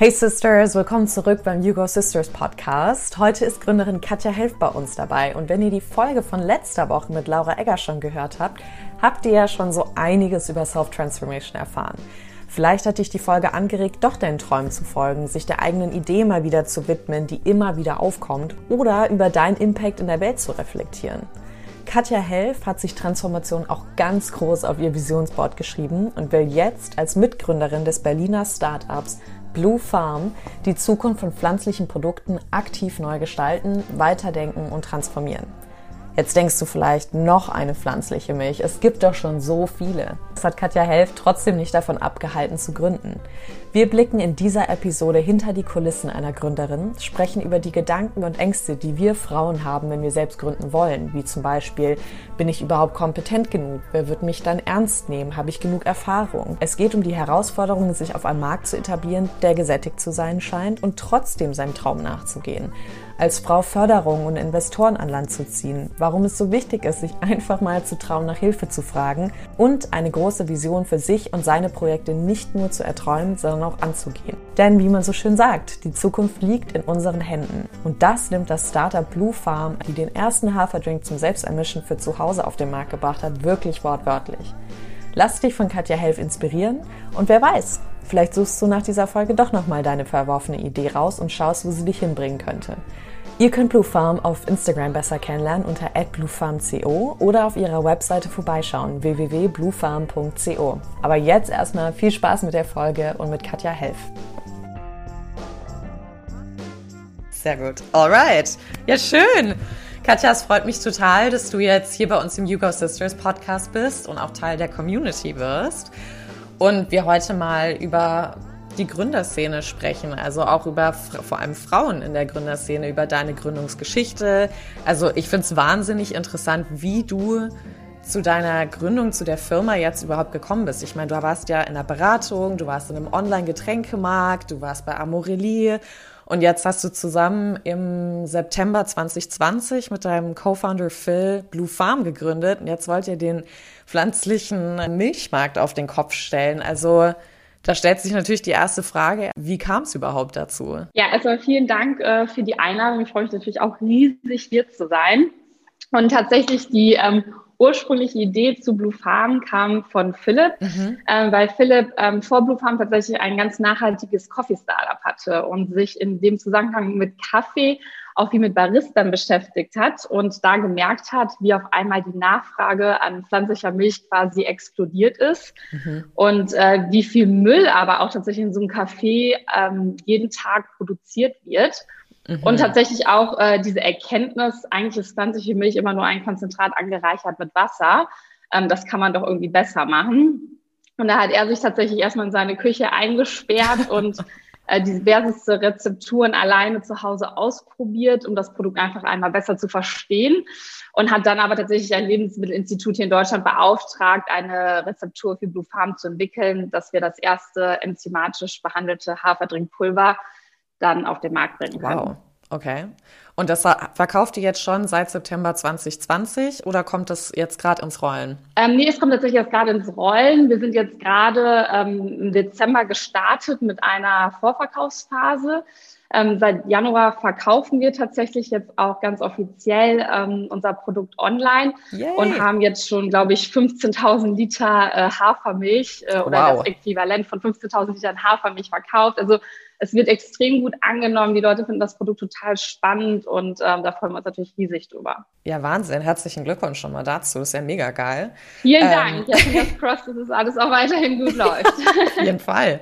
Hey Sisters, willkommen zurück beim You Go Sisters Podcast. Heute ist Gründerin Katja Helf bei uns dabei und wenn ihr die Folge von letzter Woche mit Laura Egger schon gehört habt, habt ihr ja schon so einiges über Self-Transformation erfahren. Vielleicht hat dich die Folge angeregt, doch deinen Träumen zu folgen, sich der eigenen Idee mal wieder zu widmen, die immer wieder aufkommt, oder über deinen Impact in der Welt zu reflektieren. Katja Helf hat sich Transformation auch ganz groß auf ihr Visionsboard geschrieben und will jetzt als Mitgründerin des Berliner Startups Blue Farm die Zukunft von pflanzlichen Produkten aktiv neu gestalten, weiterdenken und transformieren. Jetzt denkst du vielleicht noch eine pflanzliche Milch. Es gibt doch schon so viele. Das hat Katja Helf trotzdem nicht davon abgehalten zu gründen. Wir blicken in dieser Episode hinter die Kulissen einer Gründerin, sprechen über die Gedanken und Ängste, die wir Frauen haben, wenn wir selbst gründen wollen. Wie zum Beispiel, bin ich überhaupt kompetent genug? Wer wird mich dann ernst nehmen? Habe ich genug Erfahrung? Es geht um die Herausforderung, sich auf einem Markt zu etablieren, der gesättigt zu sein scheint und trotzdem seinem Traum nachzugehen als Frau Förderung und Investoren an Land zu ziehen, warum es so wichtig ist, sich einfach mal zu trauen, nach Hilfe zu fragen und eine große Vision für sich und seine Projekte nicht nur zu erträumen, sondern auch anzugehen. Denn wie man so schön sagt, die Zukunft liegt in unseren Händen. Und das nimmt das Startup Blue Farm, die den ersten Haferdrink zum Selbstermischen für zu Hause auf den Markt gebracht hat, wirklich wortwörtlich. Lass dich von Katja Helf inspirieren und wer weiß, vielleicht suchst du nach dieser Folge doch nochmal deine verworfene Idee raus und schaust, wo sie dich hinbringen könnte. Ihr könnt Blue Farm auf Instagram besser kennenlernen unter @bluefarmco oder auf ihrer Webseite vorbeischauen www.bluefarm.co. Aber jetzt erstmal viel Spaß mit der Folge und mit Katja Helf. Sehr gut. Alright. Ja, schön. Katja, es freut mich total, dass du jetzt hier bei uns im Yugo Sisters Podcast bist und auch Teil der Community wirst. Und wir heute mal über die Gründerszene sprechen, also auch über vor allem Frauen in der Gründerszene, über deine Gründungsgeschichte. Also ich finde es wahnsinnig interessant, wie du zu deiner Gründung, zu der Firma jetzt überhaupt gekommen bist. Ich meine, du warst ja in der Beratung, du warst in einem Online-Getränkemarkt, du warst bei Amorelie und jetzt hast du zusammen im September 2020 mit deinem Co-Founder Phil Blue Farm gegründet und jetzt wollt ihr den pflanzlichen Milchmarkt auf den Kopf stellen. Also da stellt sich natürlich die erste Frage, wie kam es überhaupt dazu? Ja, erstmal vielen Dank äh, für die Einladung. Ich freue mich natürlich auch riesig, hier zu sein. Und tatsächlich die ähm, ursprüngliche Idee zu Blue Farm kam von Philipp, mhm. äh, weil Philipp ähm, vor Blue Farm tatsächlich ein ganz nachhaltiges Coffee Startup hatte und sich in dem Zusammenhang mit Kaffee auch wie mit Baristern beschäftigt hat und da gemerkt hat, wie auf einmal die Nachfrage an pflanzlicher Milch quasi explodiert ist mhm. und äh, wie viel Müll aber auch tatsächlich in so einem Café ähm, jeden Tag produziert wird. Mhm. Und tatsächlich auch äh, diese Erkenntnis, eigentlich ist pflanzliche Milch immer nur ein Konzentrat angereichert mit Wasser. Ähm, das kann man doch irgendwie besser machen. Und da hat er sich tatsächlich erstmal in seine Küche eingesperrt und äh, diverseste Rezepturen alleine zu Hause ausprobiert, um das Produkt einfach einmal besser zu verstehen und hat dann aber tatsächlich ein Lebensmittelinstitut hier in Deutschland beauftragt, eine Rezeptur für Blue Farm zu entwickeln, dass wir das erste enzymatisch behandelte Haferdrinkpulver dann auf den Markt bringen können. Wow. Okay. Und das verkauft ihr jetzt schon seit September 2020 oder kommt das jetzt gerade ins Rollen? Ähm, nee, es kommt tatsächlich jetzt gerade ins Rollen. Wir sind jetzt gerade ähm, im Dezember gestartet mit einer Vorverkaufsphase. Ähm, seit Januar verkaufen wir tatsächlich jetzt auch ganz offiziell ähm, unser Produkt online Yay. und haben jetzt schon, glaube ich, 15.000 Liter äh, Hafermilch äh, oder wow. das Äquivalent von 15.000 Litern Hafermilch verkauft. Also es wird extrem gut angenommen. Die Leute finden das Produkt total spannend und ähm, da freuen wir uns natürlich riesig drüber. Ja, Wahnsinn. Herzlichen Glückwunsch schon mal dazu. Das ist ja mega geil. Vielen ähm, Dank. Ja, das cross, dass es alles auch weiterhin gut läuft. Auf jeden Fall.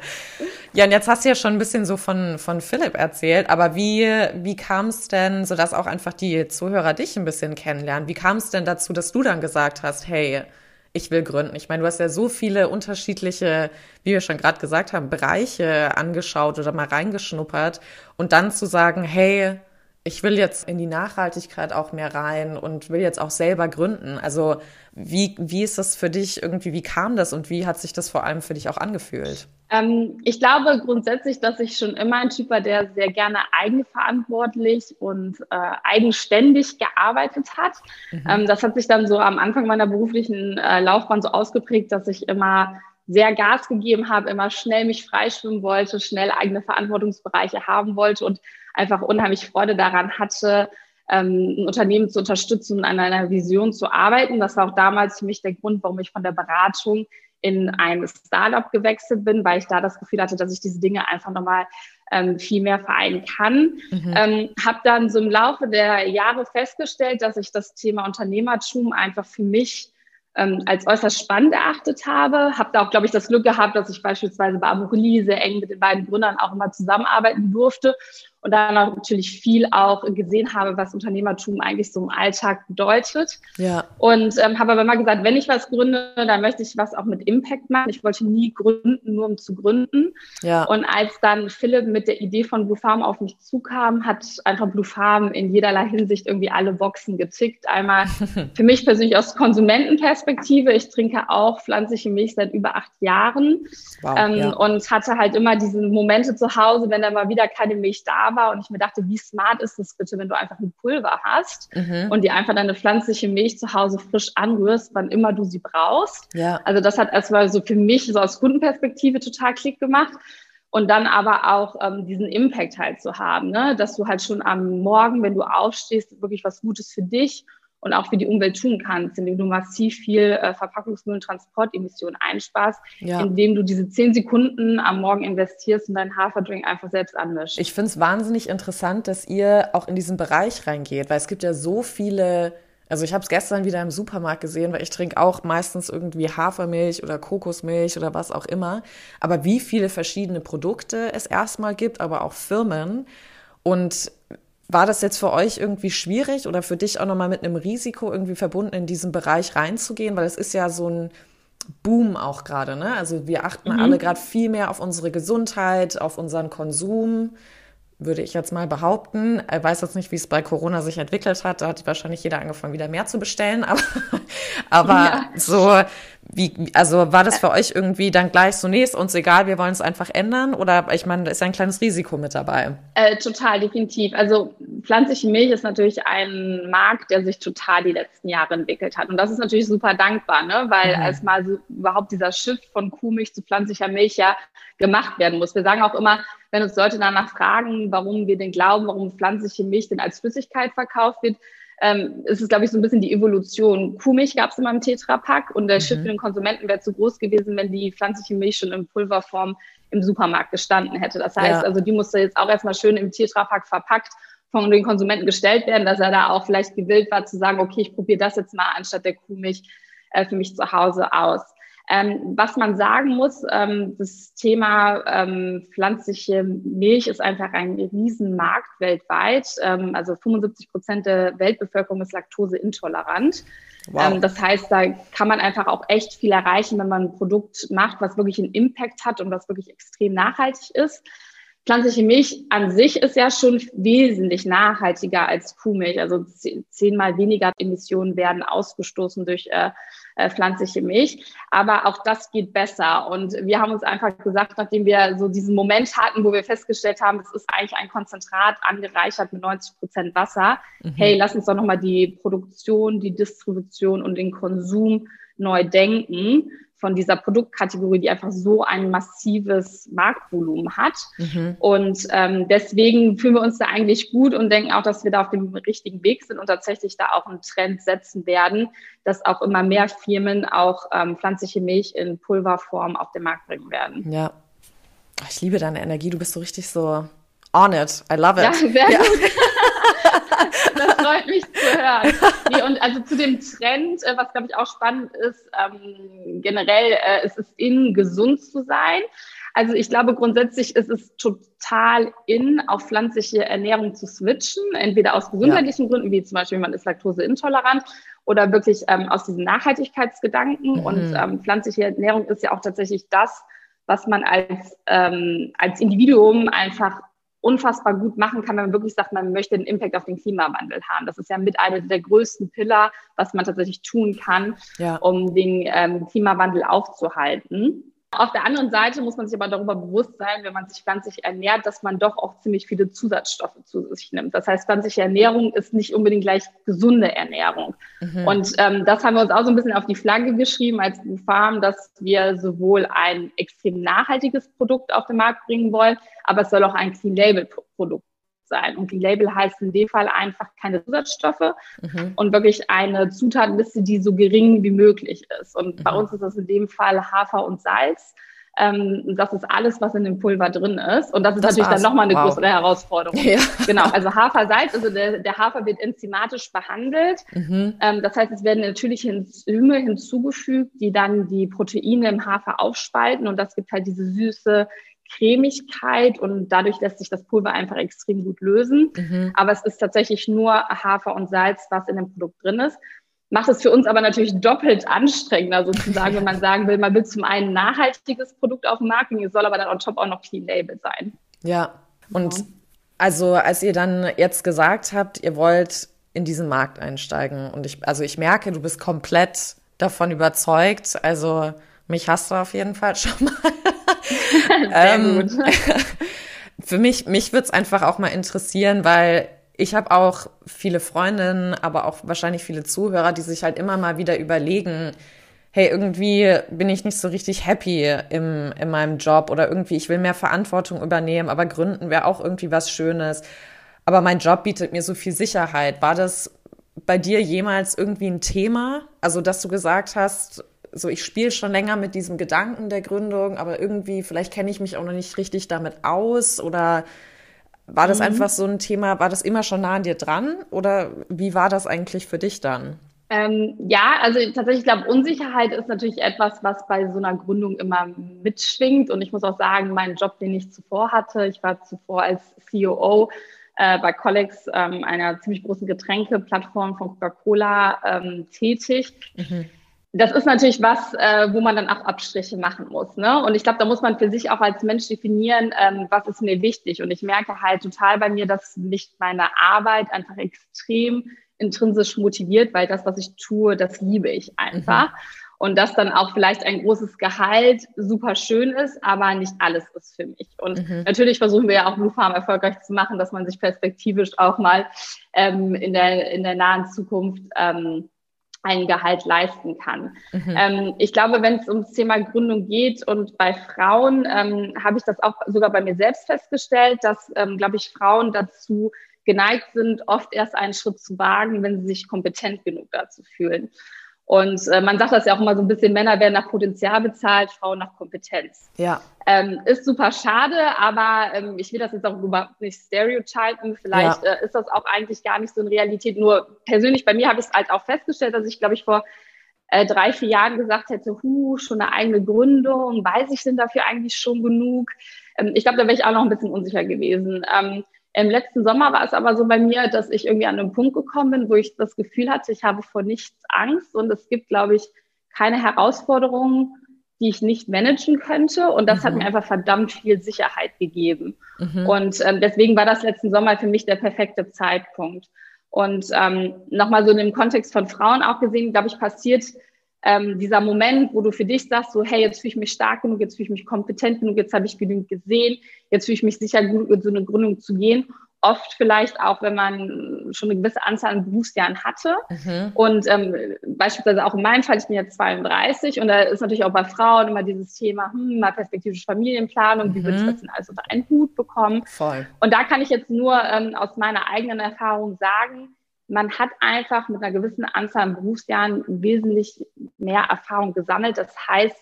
Ja, und jetzt hast du ja schon ein bisschen so von, von Philipp erzählt, aber wie, wie kam es denn, sodass auch einfach die Zuhörer dich ein bisschen kennenlernen, wie kam es denn dazu, dass du dann gesagt hast, hey, ich will gründen. Ich meine, du hast ja so viele unterschiedliche, wie wir schon gerade gesagt haben, Bereiche angeschaut oder mal reingeschnuppert und dann zu sagen, hey, ich will jetzt in die Nachhaltigkeit auch mehr rein und will jetzt auch selber gründen. Also wie, wie ist das für dich irgendwie, wie kam das und wie hat sich das vor allem für dich auch angefühlt? Ähm, ich glaube grundsätzlich, dass ich schon immer ein Typ war, der sehr gerne eigenverantwortlich und äh, eigenständig gearbeitet hat. Mhm. Ähm, das hat sich dann so am Anfang meiner beruflichen äh, Laufbahn so ausgeprägt, dass ich immer sehr Gas gegeben habe, immer schnell mich freischwimmen wollte, schnell eigene Verantwortungsbereiche haben wollte und einfach unheimlich Freude daran hatte, ähm, ein Unternehmen zu unterstützen und an einer Vision zu arbeiten. Das war auch damals für mich der Grund, warum ich von der Beratung in ein Startup gewechselt bin, weil ich da das Gefühl hatte, dass ich diese Dinge einfach nochmal ähm, viel mehr vereinen kann. Mhm. Ähm, habe dann so im Laufe der Jahre festgestellt, dass ich das Thema Unternehmertum einfach für mich ähm, als äußerst spannend erachtet habe. Habe da auch, glaube ich, das Glück gehabt, dass ich beispielsweise bei Amorelie sehr eng mit den beiden Gründern auch immer zusammenarbeiten durfte und dann auch natürlich viel auch gesehen habe, was Unternehmertum eigentlich so im Alltag bedeutet. Ja. Und ähm, habe aber immer gesagt, wenn ich was gründe, dann möchte ich was auch mit Impact machen. Ich wollte nie gründen, nur um zu gründen. Ja. Und als dann Philipp mit der Idee von Blue Farm auf mich zukam, hat einfach Blue Farm in jederlei Hinsicht irgendwie alle Boxen getickt. Einmal für mich persönlich aus Konsumentenperspektive. Ich trinke auch pflanzliche Milch seit über acht Jahren wow, ähm, ja. und hatte halt immer diese Momente zu Hause, wenn da mal wieder keine Milch da war und ich mir dachte, wie smart ist es bitte, wenn du einfach ein Pulver hast mhm. und dir einfach deine pflanzliche Milch zu Hause frisch anrührst, wann immer du sie brauchst. Ja. Also das hat erstmal so für mich so aus Kundenperspektive total Klick gemacht. Und dann aber auch ähm, diesen Impact halt zu haben, ne? dass du halt schon am Morgen, wenn du aufstehst, wirklich was Gutes für dich und auch für die Umwelt tun kannst, indem du massiv viel äh, Verpackungsmüll und Transportemissionen einsparst, ja. indem du diese zehn Sekunden am Morgen investierst und deinen Haferdrink einfach selbst anmischst. Ich finde es wahnsinnig interessant, dass ihr auch in diesen Bereich reingeht, weil es gibt ja so viele also ich habe es gestern wieder im Supermarkt gesehen, weil ich trinke auch meistens irgendwie Hafermilch oder Kokosmilch oder was auch immer. Aber wie viele verschiedene Produkte es erstmal gibt, aber auch Firmen. Und war das jetzt für euch irgendwie schwierig oder für dich auch nochmal mit einem Risiko irgendwie verbunden, in diesen Bereich reinzugehen? Weil es ist ja so ein Boom auch gerade, ne? Also wir achten mhm. alle gerade viel mehr auf unsere Gesundheit, auf unseren Konsum würde ich jetzt mal behaupten. Ich weiß jetzt nicht, wie es bei Corona sich entwickelt hat. Da hat wahrscheinlich jeder angefangen, wieder mehr zu bestellen. Aber, aber ja. so, wie, also war das für euch irgendwie dann gleich so, nee, ist uns egal, wir wollen es einfach ändern? Oder ich meine, da ist ein kleines Risiko mit dabei. Äh, total, definitiv. Also pflanzliche Milch ist natürlich ein Markt, der sich total die letzten Jahre entwickelt hat. Und das ist natürlich super dankbar, ne? weil mhm. erstmal so überhaupt dieser Shift von Kuhmilch zu pflanzlicher Milch ja gemacht werden muss. Wir sagen auch immer, wenn uns Leute danach fragen, warum wir denn glauben, warum pflanzliche Milch denn als Flüssigkeit verkauft wird, ähm, ist es, glaube ich, so ein bisschen die Evolution. Kuhmilch gab es immer im Tetrapack und der mhm. Shift für den Konsumenten wäre zu groß gewesen, wenn die pflanzliche Milch schon in Pulverform im Supermarkt gestanden hätte. Das heißt, ja. also die musste jetzt auch erstmal schön im Tetrapack verpackt von den Konsumenten gestellt werden, dass er da auch vielleicht gewillt war zu sagen, okay, ich probiere das jetzt mal anstatt der Kuhmilch äh, für mich zu Hause aus. Ähm, was man sagen muss, ähm, das Thema ähm, pflanzliche Milch ist einfach ein Riesenmarkt weltweit. Ähm, also 75 Prozent der Weltbevölkerung ist laktoseintolerant. Wow. Ähm, das heißt, da kann man einfach auch echt viel erreichen, wenn man ein Produkt macht, was wirklich einen Impact hat und was wirklich extrem nachhaltig ist. Pflanzliche Milch an sich ist ja schon wesentlich nachhaltiger als Kuhmilch. Also zehnmal weniger Emissionen werden ausgestoßen durch äh, äh, pflanzliche Milch. Aber auch das geht besser. Und wir haben uns einfach gesagt, nachdem wir so diesen Moment hatten, wo wir festgestellt haben, es ist eigentlich ein Konzentrat angereichert mit 90 Prozent Wasser. Mhm. Hey, lass uns doch nochmal die Produktion, die Distribution und den Konsum neu denken von dieser Produktkategorie, die einfach so ein massives Marktvolumen hat. Mhm. Und ähm, deswegen fühlen wir uns da eigentlich gut und denken auch, dass wir da auf dem richtigen Weg sind und tatsächlich da auch einen Trend setzen werden, dass auch immer mehr Firmen auch ähm, pflanzliche Milch in Pulverform auf den Markt bringen werden. Ja. Ich liebe deine Energie, du bist so richtig so on it. I love it. Ja, sehr ja. gut. freut mich zu hören. Nee, und also zu dem Trend, äh, was glaube ich auch spannend ist, ähm, generell äh, es ist in, gesund zu sein. Also ich glaube grundsätzlich ist es total in, auf pflanzliche Ernährung zu switchen, entweder aus gesundheitlichen ja. Gründen, wie zum Beispiel man ist laktoseintolerant, oder wirklich ähm, aus diesen Nachhaltigkeitsgedanken. Mhm. Und ähm, pflanzliche Ernährung ist ja auch tatsächlich das, was man als, ähm, als Individuum einfach unfassbar gut machen kann, wenn man wirklich sagt, man möchte einen Impact auf den Klimawandel haben. Das ist ja mit einer der größten Pillar, was man tatsächlich tun kann, ja. um den ähm, Klimawandel aufzuhalten. Auf der anderen Seite muss man sich aber darüber bewusst sein, wenn man sich pflanzlich ernährt, dass man doch auch ziemlich viele Zusatzstoffe zu sich nimmt. Das heißt, pflanzliche Ernährung ist nicht unbedingt gleich gesunde Ernährung. Mhm. Und ähm, das haben wir uns auch so ein bisschen auf die Flagge geschrieben als Farm, dass wir sowohl ein extrem nachhaltiges Produkt auf den Markt bringen wollen, aber es soll auch ein Clean Label Produkt sein. Und die Label heißt in dem Fall einfach keine Zusatzstoffe mhm. und wirklich eine Zutatenliste, die so gering wie möglich ist. Und mhm. bei uns ist das in dem Fall Hafer und Salz. Ähm, das ist alles, was in dem Pulver drin ist. Und das ist das natürlich war's. dann nochmal eine wow. größere Herausforderung. Ja. Genau, also Hafersalz, also der, der Hafer wird enzymatisch behandelt. Mhm. Ähm, das heißt, es werden natürliche Enzyme hinzugefügt, die dann die Proteine im Hafer aufspalten. Und das gibt halt diese süße, Cremigkeit und dadurch lässt sich das Pulver einfach extrem gut lösen. Mhm. Aber es ist tatsächlich nur Hafer und Salz, was in dem Produkt drin ist. Macht es für uns aber natürlich doppelt anstrengender sozusagen, wenn man sagen will, man will zum einen ein nachhaltiges Produkt auf dem Markt es soll aber dann on top auch noch Clean Label sein. Ja, und ja. also als ihr dann jetzt gesagt habt, ihr wollt in diesen Markt einsteigen und ich, also ich merke, du bist komplett davon überzeugt, also mich hast du auf jeden Fall schon mal. Sehr ähm, gut. Für mich, mich würde es einfach auch mal interessieren, weil ich habe auch viele Freundinnen, aber auch wahrscheinlich viele Zuhörer, die sich halt immer mal wieder überlegen, hey, irgendwie bin ich nicht so richtig happy im, in meinem Job oder irgendwie, ich will mehr Verantwortung übernehmen, aber gründen wäre auch irgendwie was Schönes. Aber mein Job bietet mir so viel Sicherheit. War das bei dir jemals irgendwie ein Thema? Also, dass du gesagt hast, so ich spiele schon länger mit diesem Gedanken der Gründung, aber irgendwie, vielleicht kenne ich mich auch noch nicht richtig damit aus oder war das mhm. einfach so ein Thema, war das immer schon nah an dir dran oder wie war das eigentlich für dich dann? Ähm, ja, also tatsächlich, ich glaube, Unsicherheit ist natürlich etwas, was bei so einer Gründung immer mitschwingt. Und ich muss auch sagen, meinen Job, den ich zuvor hatte, ich war zuvor als COO äh, bei Collex, ähm, einer ziemlich großen Getränkeplattform von Coca-Cola, ähm, tätig. Mhm das ist natürlich was, äh, wo man dann auch Abstriche machen muss. Ne? Und ich glaube, da muss man für sich auch als Mensch definieren, ähm, was ist mir wichtig. Und ich merke halt total bei mir, dass mich meine Arbeit einfach extrem intrinsisch motiviert, weil das, was ich tue, das liebe ich einfach. Mhm. Und dass dann auch vielleicht ein großes Gehalt super schön ist, aber nicht alles ist für mich. Und mhm. natürlich versuchen wir ja auch Blue Farm erfolgreich zu machen, dass man sich perspektivisch auch mal ähm, in, der, in der nahen Zukunft ähm, ein Gehalt leisten kann. Mhm. Ähm, ich glaube, wenn es ums Thema Gründung geht und bei Frauen, ähm, habe ich das auch sogar bei mir selbst festgestellt, dass, ähm, glaube ich, Frauen dazu geneigt sind, oft erst einen Schritt zu wagen, wenn sie sich kompetent genug dazu fühlen. Und äh, man sagt das ja auch immer so ein bisschen, Männer werden nach Potenzial bezahlt, Frauen nach Kompetenz. Ja. Ähm, ist super schade, aber ähm, ich will das jetzt auch überhaupt nicht stereotypen. Vielleicht ja. äh, ist das auch eigentlich gar nicht so in Realität. Nur persönlich bei mir habe ich es halt auch festgestellt, dass ich, glaube ich, vor äh, drei, vier Jahren gesagt hätte, hu, schon eine eigene Gründung, weiß ich denn dafür eigentlich schon genug? Ähm, ich glaube, da wäre ich auch noch ein bisschen unsicher gewesen. Ähm, im letzten Sommer war es aber so bei mir, dass ich irgendwie an einen Punkt gekommen bin, wo ich das Gefühl hatte, ich habe vor nichts Angst und es gibt, glaube ich, keine Herausforderungen, die ich nicht managen könnte. Und das mhm. hat mir einfach verdammt viel Sicherheit gegeben. Mhm. Und ähm, deswegen war das letzten Sommer für mich der perfekte Zeitpunkt. Und ähm, nochmal so in dem Kontext von Frauen auch gesehen, glaube ich, passiert ähm, dieser Moment, wo du für dich sagst, so, hey, jetzt fühle ich mich stark genug, jetzt fühle ich mich kompetent genug, jetzt habe ich genügend gesehen, jetzt fühle ich mich sicher genug, in so eine Gründung zu gehen. Oft vielleicht auch, wenn man schon eine gewisse Anzahl an Berufsjahren hatte. Mhm. Und ähm, beispielsweise auch in meinem Fall, ich bin jetzt 32 und da ist natürlich auch bei Frauen immer dieses Thema, hm, mal perspektivische Familienplanung, mhm. wie würde ich das denn alles unter einen Hut bekommen? Voll. Und da kann ich jetzt nur ähm, aus meiner eigenen Erfahrung sagen, man hat einfach mit einer gewissen Anzahl an Berufsjahren wesentlich mehr Erfahrung gesammelt. Das heißt,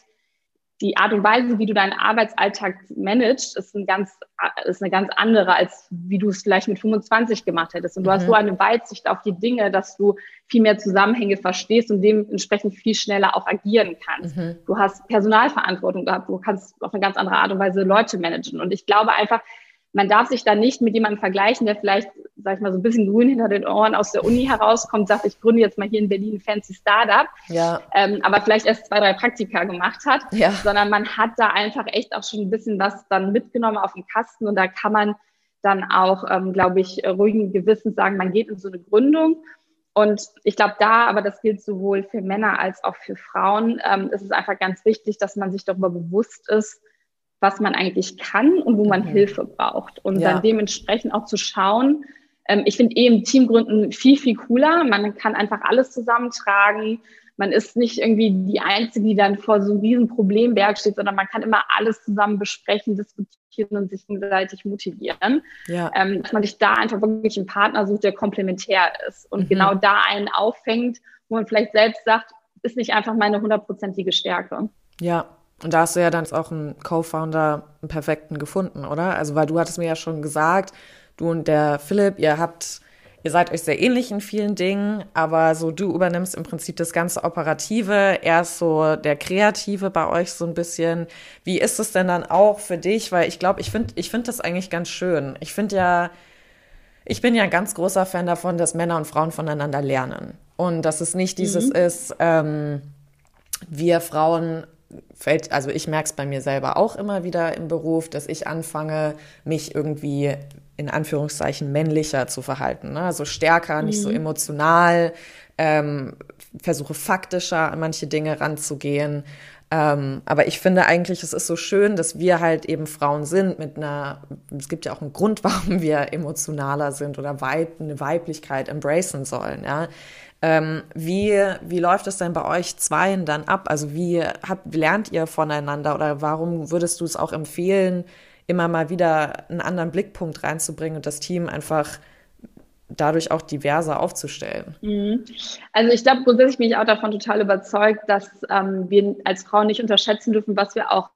die Art und Weise, wie du deinen Arbeitsalltag managst, ist, ein ganz, ist eine ganz andere, als wie du es vielleicht mit 25 gemacht hättest. Und du mhm. hast so eine Weitsicht auf die Dinge, dass du viel mehr Zusammenhänge verstehst und dementsprechend viel schneller auch agieren kannst. Mhm. Du hast Personalverantwortung gehabt, du kannst auf eine ganz andere Art und Weise Leute managen. Und ich glaube einfach, man darf sich da nicht mit jemandem vergleichen, der vielleicht, sag ich mal, so ein bisschen grün hinter den Ohren aus der Uni herauskommt, sagt, ich gründe jetzt mal hier in Berlin ein fancy Startup, ja. ähm, aber vielleicht erst zwei, drei Praktika gemacht hat, ja. sondern man hat da einfach echt auch schon ein bisschen was dann mitgenommen auf dem Kasten und da kann man dann auch, ähm, glaube ich, ruhigen Gewissens sagen, man geht in so eine Gründung Und ich glaube, da, aber das gilt sowohl für Männer als auch für Frauen, ähm, ist es einfach ganz wichtig, dass man sich darüber bewusst ist, was man eigentlich kann und wo man mhm. Hilfe braucht. Und ja. dann dementsprechend auch zu schauen, ähm, ich finde eh im Teamgründen viel, viel cooler. Man kann einfach alles zusammentragen man ist nicht irgendwie die Einzige, die dann vor so einem riesen Problemberg steht, sondern man kann immer alles zusammen besprechen, diskutieren und sich gegenseitig motivieren. Ja. Ähm, dass man sich da einfach wirklich einen Partner sucht, der komplementär ist und mhm. genau da einen auffängt, wo man vielleicht selbst sagt, ist nicht einfach meine hundertprozentige Stärke. Ja, und da hast du ja dann auch einen Co-Founder, einen perfekten gefunden, oder? Also, weil du hattest mir ja schon gesagt, du und der Philipp, ihr habt Ihr seid euch sehr ähnlich in vielen Dingen, aber so du übernimmst im Prinzip das ganze Operative, er ist so der Kreative bei euch so ein bisschen. Wie ist es denn dann auch für dich? Weil ich glaube, ich finde ich finde das eigentlich ganz schön. Ich finde ja, ich bin ja ein ganz großer Fan davon, dass Männer und Frauen voneinander lernen. Und dass es nicht dieses mhm. ist, ähm, wir Frauen fällt, also ich merke es bei mir selber auch immer wieder im Beruf, dass ich anfange, mich irgendwie in Anführungszeichen männlicher zu verhalten. Ne? Also stärker, mhm. nicht so mhm. emotional, ähm, versuche faktischer an manche Dinge ranzugehen. Ähm, aber ich finde eigentlich, es ist so schön, dass wir halt eben Frauen sind mit einer, es gibt ja auch einen Grund, warum wir emotionaler sind oder weit, eine Weiblichkeit embracen sollen. Ja? Ähm, wie, wie läuft es denn bei euch Zweien dann ab? Also wie habt, lernt ihr voneinander oder warum würdest du es auch empfehlen, immer mal wieder einen anderen Blickpunkt reinzubringen und das Team einfach dadurch auch diverser aufzustellen. Mhm. Also ich glaube, grundsätzlich bin ich auch davon total überzeugt, dass ähm, wir als Frauen nicht unterschätzen dürfen, was wir auch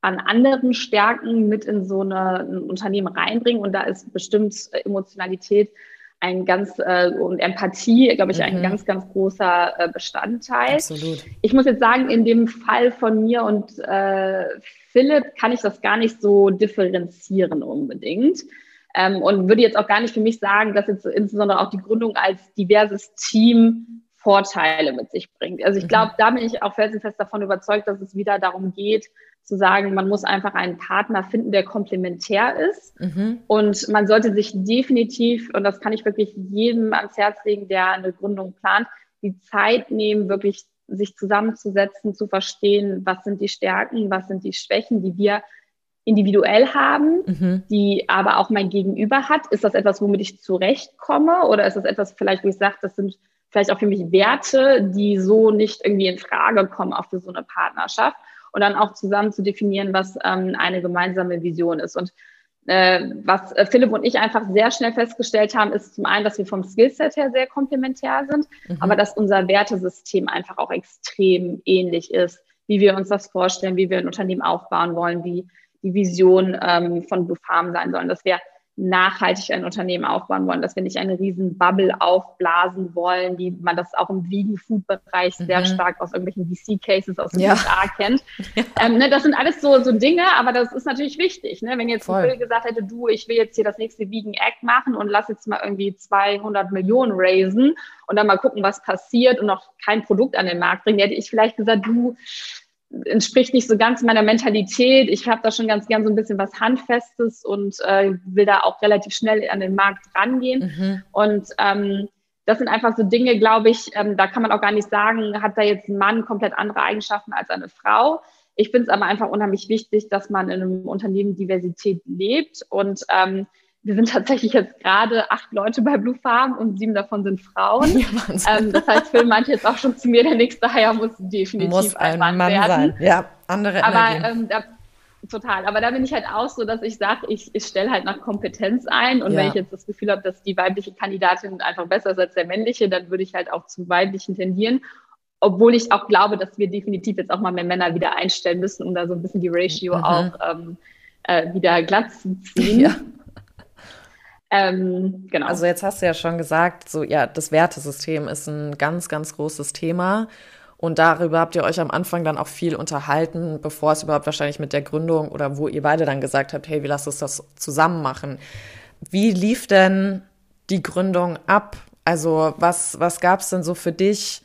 an anderen Stärken mit in so eine, ein Unternehmen reinbringen. Und da ist bestimmt Emotionalität ein ganz äh, und Empathie, glaube ich, mhm. ein ganz, ganz großer äh, Bestandteil. Absolut. Ich muss jetzt sagen, in dem Fall von mir und äh, Philipp kann ich das gar nicht so differenzieren unbedingt. Ähm, und würde jetzt auch gar nicht für mich sagen, dass jetzt insbesondere auch die Gründung als diverses Team Vorteile mit sich bringt. Also ich mhm. glaube, da bin ich auch felsenfest davon überzeugt, dass es wieder darum geht, zu sagen, man muss einfach einen Partner finden, der komplementär ist. Mhm. Und man sollte sich definitiv, und das kann ich wirklich jedem ans Herz legen, der eine Gründung plant, die Zeit nehmen, wirklich sich zusammenzusetzen, zu verstehen, was sind die Stärken, was sind die Schwächen, die wir individuell haben, mhm. die aber auch mein Gegenüber hat. Ist das etwas, womit ich zurechtkomme? Oder ist das etwas vielleicht, wo ich sage, das sind vielleicht auch für mich Werte, die so nicht irgendwie in Frage kommen, auch für so eine Partnerschaft? Und dann auch zusammen zu definieren, was ähm, eine gemeinsame Vision ist. Und äh, was äh, Philipp und ich einfach sehr schnell festgestellt haben, ist zum einen, dass wir vom Skillset her sehr komplementär sind, mhm. aber dass unser Wertesystem einfach auch extrem ähnlich ist, wie wir uns das vorstellen, wie wir ein Unternehmen aufbauen wollen, wie die Vision ähm, von Blue Farm sein sollen. Dass wir nachhaltig ein Unternehmen aufbauen wollen, dass wir nicht eine riesen Bubble aufblasen wollen, wie man das auch im Vegan-Food-Bereich mhm. sehr stark aus irgendwelchen VC-Cases aus den ja. USA kennt. Ja. Ähm, ne, das sind alles so, so Dinge, aber das ist natürlich wichtig. Ne? Wenn jetzt Voll. Phil gesagt hätte, du, ich will jetzt hier das nächste Vegan Act machen und lass jetzt mal irgendwie 200 Millionen raisen und dann mal gucken, was passiert und noch kein Produkt an den Markt bringen, hätte ich vielleicht gesagt, du, entspricht nicht so ganz meiner Mentalität. Ich habe da schon ganz gern so ein bisschen was Handfestes und äh, will da auch relativ schnell an den Markt rangehen. Mhm. Und ähm, das sind einfach so Dinge, glaube ich, ähm, da kann man auch gar nicht sagen, hat da jetzt ein Mann komplett andere Eigenschaften als eine Frau. Ich finde es aber einfach unheimlich wichtig, dass man in einem Unternehmen Diversität lebt und ähm, wir sind tatsächlich jetzt gerade acht Leute bei Blue Farm und sieben davon sind Frauen. Ja, ähm, das heißt, Phil meinte jetzt auch schon zu mir, der nächste Hire muss definitiv muss ein Mann, Mann werden. sein. Ja, andere Aber ähm, da, total. Aber da bin ich halt auch so, dass ich sage, ich, ich stelle halt nach Kompetenz ein und ja. wenn ich jetzt das Gefühl habe, dass die weibliche Kandidatin einfach besser ist als der männliche, dann würde ich halt auch zum weiblichen tendieren. Obwohl ich auch glaube, dass wir definitiv jetzt auch mal mehr Männer wieder einstellen müssen, um da so ein bisschen die Ratio mhm. auch ähm, äh, wieder glatt zu ziehen. Ja. Ähm, genau. Also jetzt hast du ja schon gesagt, so ja, das Wertesystem ist ein ganz, ganz großes Thema. Und darüber habt ihr euch am Anfang dann auch viel unterhalten, bevor es überhaupt wahrscheinlich mit der Gründung oder wo ihr beide dann gesagt habt, hey, wir lassen uns das zusammen machen. Wie lief denn die Gründung ab? Also was, was gab es denn so für dich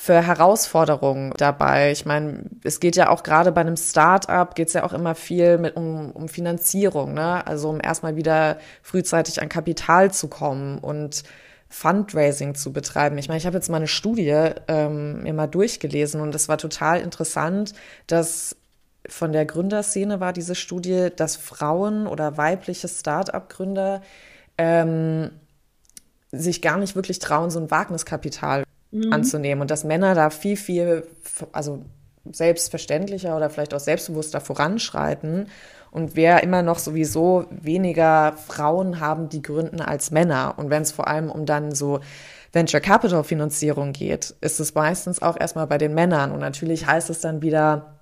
für Herausforderungen dabei? Ich meine, es geht ja auch gerade bei einem Start-up, geht es ja auch immer viel mit um, um Finanzierung, ne? Also um erstmal wieder frühzeitig an Kapital zu kommen. Und Fundraising zu betreiben. Ich meine, ich habe jetzt mal eine Studie ähm, mir mal durchgelesen und es war total interessant, dass von der Gründerszene war diese Studie, dass Frauen oder weibliche Start-up-Gründer ähm, sich gar nicht wirklich trauen, so ein Wagniskapital mhm. anzunehmen und dass Männer da viel, viel, also selbstverständlicher oder vielleicht auch selbstbewusster voranschreiten und wir immer noch sowieso weniger Frauen haben, die gründen als Männer. Und wenn es vor allem um dann so Venture Capital Finanzierung geht, ist es meistens auch erstmal bei den Männern. Und natürlich heißt es dann wieder,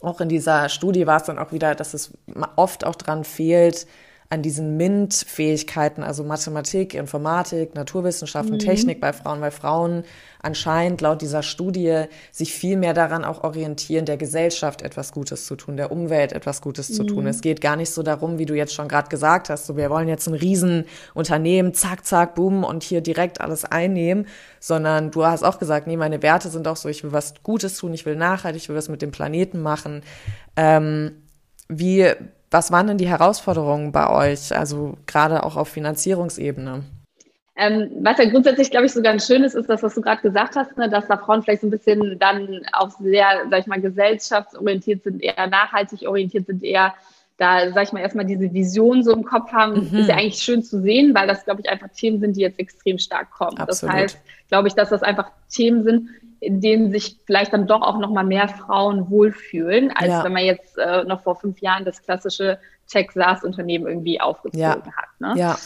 auch in dieser Studie war es dann auch wieder, dass es oft auch dran fehlt, an diesen MINT-Fähigkeiten, also Mathematik, Informatik, Naturwissenschaften, mhm. Technik bei Frauen, weil Frauen anscheinend laut dieser Studie sich viel mehr daran auch orientieren, der Gesellschaft etwas Gutes zu tun, der Umwelt etwas Gutes mhm. zu tun. Mhm. Es geht gar nicht so darum, wie du jetzt schon gerade gesagt hast, so wir wollen jetzt ein Riesenunternehmen, zack, zack, boom und hier direkt alles einnehmen, sondern du hast auch gesagt, nee, meine Werte sind auch so, ich will was Gutes tun, ich will nachhaltig, ich will was mit dem Planeten machen. Ähm, wie was waren denn die Herausforderungen bei euch, also gerade auch auf Finanzierungsebene? Ähm, was ja grundsätzlich, glaube ich, so ganz schön ist, ist das, was du gerade gesagt hast, ne, dass da Frauen vielleicht so ein bisschen dann auch sehr, sag ich mal, gesellschaftsorientiert sind, eher nachhaltig orientiert sind, eher da, sag ich mal, erstmal diese Vision so im Kopf haben, mhm. ist ja eigentlich schön zu sehen, weil das, glaube ich, einfach Themen sind, die jetzt extrem stark kommen. Absolut. Das heißt, glaube ich, dass das einfach Themen sind, in denen sich vielleicht dann doch auch noch mal mehr Frauen wohlfühlen, als ja. wenn man jetzt äh, noch vor fünf Jahren das klassische Tech-SaaS-Unternehmen irgendwie aufgezogen ja. hat. Ne? Ja.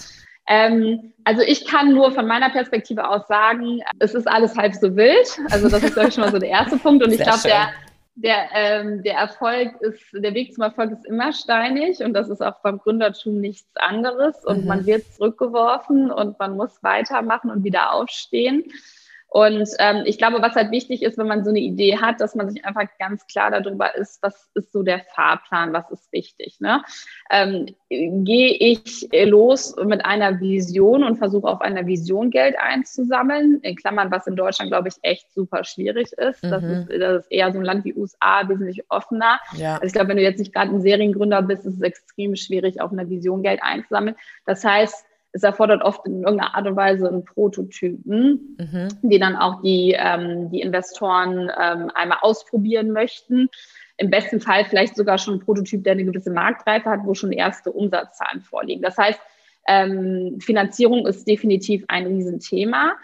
Ähm, also ich kann nur von meiner Perspektive aus sagen, es ist alles halb so wild. Also das ist, glaube ich, schon mal so der erste Punkt. Und ich glaube, der, der, ähm, der Erfolg ist, der Weg zum Erfolg ist immer steinig und das ist auch beim Gründertum nichts anderes. Und mhm. man wird zurückgeworfen und man muss weitermachen und wieder aufstehen. Und ähm, ich glaube, was halt wichtig ist, wenn man so eine Idee hat, dass man sich einfach ganz klar darüber ist, was ist so der Fahrplan, was ist wichtig. Ne? Ähm, Gehe ich los mit einer Vision und versuche auf einer Vision Geld einzusammeln, in Klammern, was in Deutschland, glaube ich, echt super schwierig ist. Mhm. Das, ist das ist eher so ein Land wie USA wesentlich offener. Ja. Also ich glaube, wenn du jetzt nicht gerade ein Seriengründer bist, ist es extrem schwierig, auf einer Vision Geld einzusammeln. Das heißt, es erfordert oft in irgendeiner Art und Weise einen Prototypen, mhm. die dann auch die, ähm, die Investoren ähm, einmal ausprobieren möchten. Im besten Fall vielleicht sogar schon ein Prototyp, der eine gewisse Marktreife hat, wo schon erste Umsatzzahlen vorliegen. Das heißt, ähm, Finanzierung ist definitiv ein Riesenthema.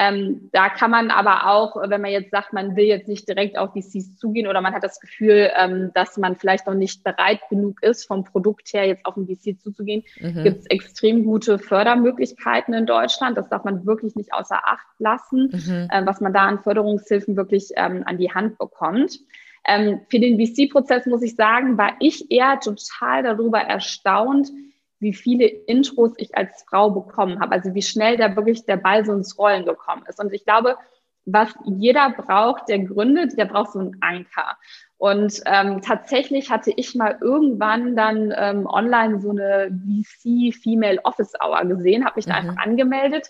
Ähm, da kann man aber auch, wenn man jetzt sagt, man will jetzt nicht direkt auf VCs zugehen oder man hat das Gefühl, ähm, dass man vielleicht noch nicht bereit genug ist, vom Produkt her jetzt auf ein VC zuzugehen, mhm. gibt es extrem gute Fördermöglichkeiten in Deutschland. Das darf man wirklich nicht außer Acht lassen, mhm. äh, was man da an Förderungshilfen wirklich ähm, an die Hand bekommt. Ähm, für den VC-Prozess muss ich sagen, war ich eher total darüber erstaunt, wie viele Intros ich als Frau bekommen habe. Also wie schnell da wirklich der Ball so ins Rollen gekommen ist. Und ich glaube, was jeder braucht, der gründet, der braucht so einen Anker. Und ähm, tatsächlich hatte ich mal irgendwann dann ähm, online so eine VC Female Office Hour gesehen, habe mich da mhm. einfach angemeldet.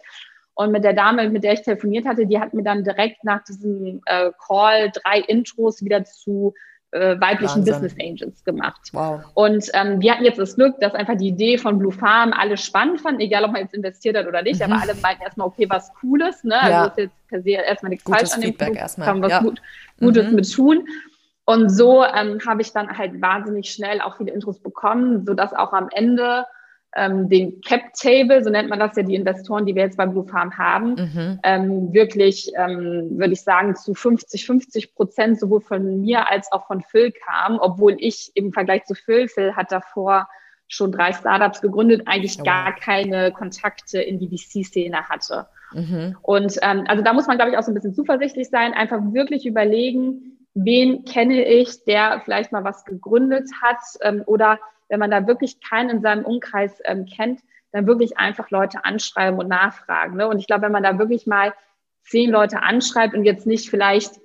Und mit der Dame, mit der ich telefoniert hatte, die hat mir dann direkt nach diesem äh, Call drei Intros wieder zu äh, weiblichen Wahnsinn. Business Angels gemacht. Wow. Und ähm, wir hatten jetzt das Glück, dass einfach die Idee von Blue Farm alle spannend fanden, egal ob man jetzt investiert hat oder nicht, mhm. aber alle meinten erstmal, okay, was Cooles, ne? Also ja. Also ist jetzt per se erstmal nichts Gutes falsch an dem Feedback Produkt, erstmal. kann was ja. gut, Gutes mhm. mit tun. Und so ähm, habe ich dann halt wahnsinnig schnell auch viele Intros bekommen, sodass auch am Ende ähm, den Cap Table, so nennt man das ja, die Investoren, die wir jetzt bei Blue Farm haben, mhm. ähm, wirklich, ähm, würde ich sagen, zu 50, 50 Prozent sowohl von mir als auch von Phil kam, obwohl ich im Vergleich zu Phil, Phil hat davor schon drei Startups gegründet, eigentlich oh. gar keine Kontakte in die VC-Szene hatte. Mhm. Und ähm, also da muss man, glaube ich, auch so ein bisschen zuversichtlich sein, einfach wirklich überlegen, wen kenne ich, der vielleicht mal was gegründet hat ähm, oder wenn man da wirklich keinen in seinem Umkreis ähm, kennt, dann wirklich einfach Leute anschreiben und nachfragen. Ne? Und ich glaube, wenn man da wirklich mal zehn Leute anschreibt und jetzt nicht vielleicht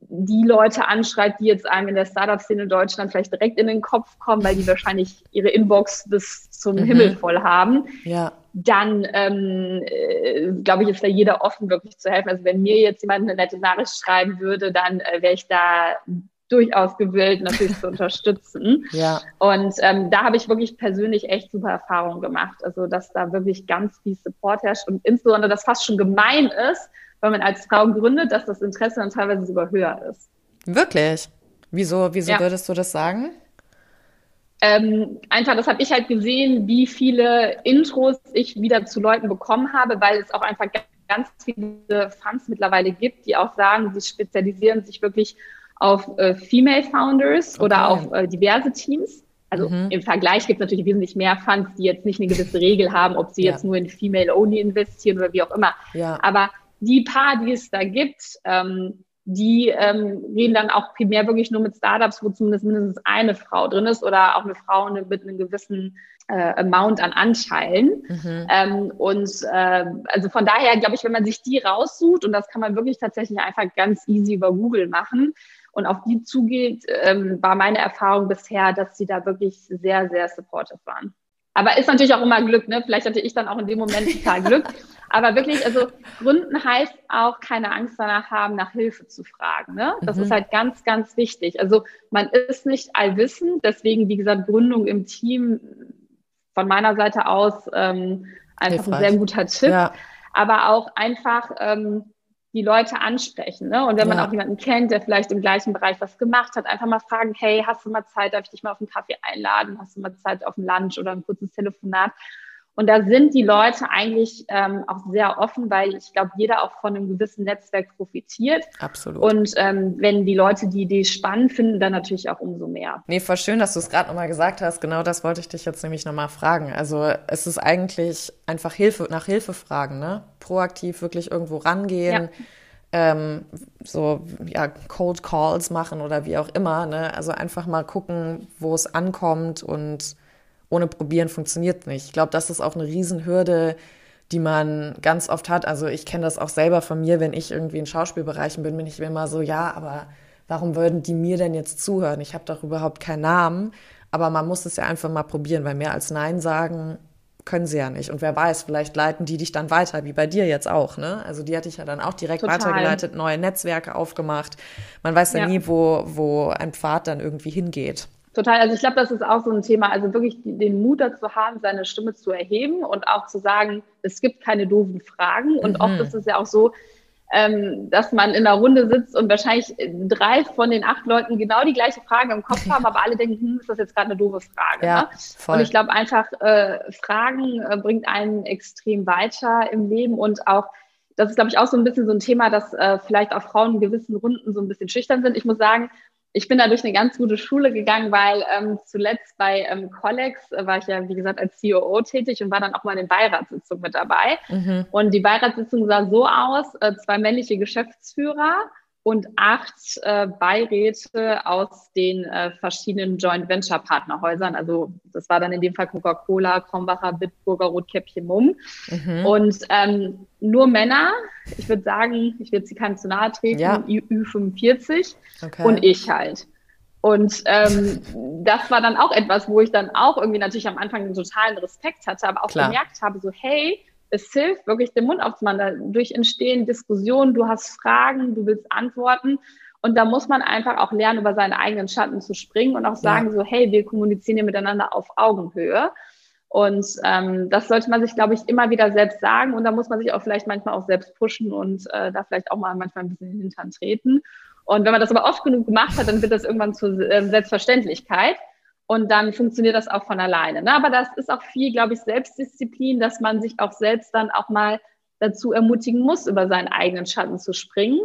die Leute anschreibt, die jetzt einem in der Startup-Szene in Deutschland vielleicht direkt in den Kopf kommen, weil die wahrscheinlich ihre Inbox bis zum mhm. Himmel voll haben, ja. dann ähm, äh, glaube ich, ist da jeder offen, wirklich zu helfen. Also wenn mir jetzt jemand eine nette Nachricht schreiben würde, dann äh, wäre ich da durchaus gewillt, natürlich zu unterstützen. Ja. Und ähm, da habe ich wirklich persönlich echt super Erfahrungen gemacht. Also, dass da wirklich ganz viel Support herrscht und insbesondere das fast schon gemein ist, wenn man als Frau gründet, dass das Interesse dann teilweise sogar höher ist. Wirklich? Wieso, wieso ja. würdest du das sagen? Ähm, einfach, das habe ich halt gesehen, wie viele Intros ich wieder zu Leuten bekommen habe, weil es auch einfach ganz viele Fans mittlerweile gibt, die auch sagen, sie spezialisieren sich wirklich auf äh, Female Founders okay. oder auf äh, diverse Teams. Also mhm. im Vergleich gibt es natürlich wesentlich mehr Funds, die jetzt nicht eine gewisse Regel haben, ob sie ja. jetzt nur in Female Only investieren oder wie auch immer. Ja. Aber die paar, die es da gibt, ähm, die ähm, reden dann auch primär wirklich nur mit Startups, wo zumindest mindestens eine Frau drin ist oder auch eine Frau mit einem gewissen äh, Amount an Anteilen. Mhm. Ähm, und äh, also von daher glaube ich, wenn man sich die raussucht, und das kann man wirklich tatsächlich einfach ganz easy über Google machen und auf die zugeht, ähm, war meine Erfahrung bisher, dass sie da wirklich sehr, sehr supportive waren. Aber ist natürlich auch immer Glück, ne? Vielleicht hatte ich dann auch in dem Moment total Glück. Aber wirklich, also Gründen heißt auch keine Angst danach haben, nach Hilfe zu fragen. Ne? Das mhm. ist halt ganz, ganz wichtig. Also man ist nicht allwissend, deswegen, wie gesagt, Gründung im Team von meiner Seite aus ähm, einfach Hilfreich. ein sehr guter Tipp. Ja. Aber auch einfach ähm, die Leute ansprechen. Ne? Und wenn man auch jemanden kennt, der vielleicht im gleichen Bereich was gemacht hat, einfach mal fragen, hey, hast du mal Zeit, darf ich dich mal auf einen Kaffee einladen? Hast du mal Zeit auf ein Lunch oder ein kurzes Telefonat? Und da sind die Leute eigentlich ähm, auch sehr offen, weil ich glaube, jeder auch von einem gewissen Netzwerk profitiert. Absolut. Und ähm, wenn die Leute die Idee spannend finden, dann natürlich auch umso mehr. Nee, voll schön, dass du es gerade nochmal gesagt hast. Genau das wollte ich dich jetzt nämlich nochmal fragen. Also es ist eigentlich einfach Hilfe, nach Hilfe fragen, ne? Proaktiv wirklich irgendwo rangehen. Ja. Ähm, so ja Cold Calls machen oder wie auch immer, ne? Also einfach mal gucken, wo es ankommt und ohne Probieren funktioniert nicht. Ich glaube, das ist auch eine Riesenhürde, die man ganz oft hat. Also ich kenne das auch selber von mir, wenn ich irgendwie in Schauspielbereichen bin, bin ich immer so, ja, aber warum würden die mir denn jetzt zuhören? Ich habe doch überhaupt keinen Namen. Aber man muss es ja einfach mal probieren, weil mehr als Nein sagen können sie ja nicht. Und wer weiß, vielleicht leiten die dich dann weiter, wie bei dir jetzt auch. Ne? Also die hatte ich ja dann auch direkt Total. weitergeleitet, neue Netzwerke aufgemacht. Man weiß ja, ja nie, wo, wo ein Pfad dann irgendwie hingeht. Total. Also ich glaube, das ist auch so ein Thema. Also wirklich den Mut dazu haben, seine Stimme zu erheben und auch zu sagen, es gibt keine doofen Fragen. Und mhm. oft ist es ja auch so, ähm, dass man in einer Runde sitzt und wahrscheinlich drei von den acht Leuten genau die gleiche Frage im Kopf haben, aber alle denken, hm, ist das jetzt gerade eine doofe Frage? Ja, ne? Und ich glaube einfach, äh, Fragen äh, bringt einen extrem weiter im Leben und auch das ist, glaube ich, auch so ein bisschen so ein Thema, dass äh, vielleicht auch Frauen in gewissen Runden so ein bisschen schüchtern sind. Ich muss sagen, ich bin da durch eine ganz gute Schule gegangen, weil ähm, zuletzt bei ähm, Collex äh, war ich ja, wie gesagt, als COO tätig und war dann auch mal in den Beiratssitzungen mit dabei. Mhm. Und die Beiratssitzung sah so aus, äh, zwei männliche Geschäftsführer, und acht äh, Beiräte aus den äh, verschiedenen Joint Venture Partnerhäusern. Also das war dann in dem Fall Coca-Cola, Krombacher, Bitburger, Rotkäppchen, Mumm. Mhm. Und ähm, nur Männer, ich würde sagen, ich will sie keinem zu nahe treten, ja. Ü45 okay. und ich halt. Und ähm, das war dann auch etwas, wo ich dann auch irgendwie natürlich am Anfang einen totalen Respekt hatte, aber auch Klar. gemerkt habe, so hey, es hilft wirklich, den Mund aufzumachen. Dadurch entstehen Diskussionen, du hast Fragen, du willst Antworten. Und da muss man einfach auch lernen, über seine eigenen Schatten zu springen und auch sagen, ja. so, hey, wir kommunizieren hier miteinander auf Augenhöhe. Und ähm, das sollte man sich, glaube ich, immer wieder selbst sagen. Und da muss man sich auch vielleicht manchmal auch selbst pushen und äh, da vielleicht auch mal manchmal ein bisschen Hintern treten. Und wenn man das aber oft genug gemacht hat, dann wird das irgendwann zur äh, Selbstverständlichkeit. Und dann funktioniert das auch von alleine. Ne? Aber das ist auch viel, glaube ich, Selbstdisziplin, dass man sich auch selbst dann auch mal dazu ermutigen muss, über seinen eigenen Schatten zu springen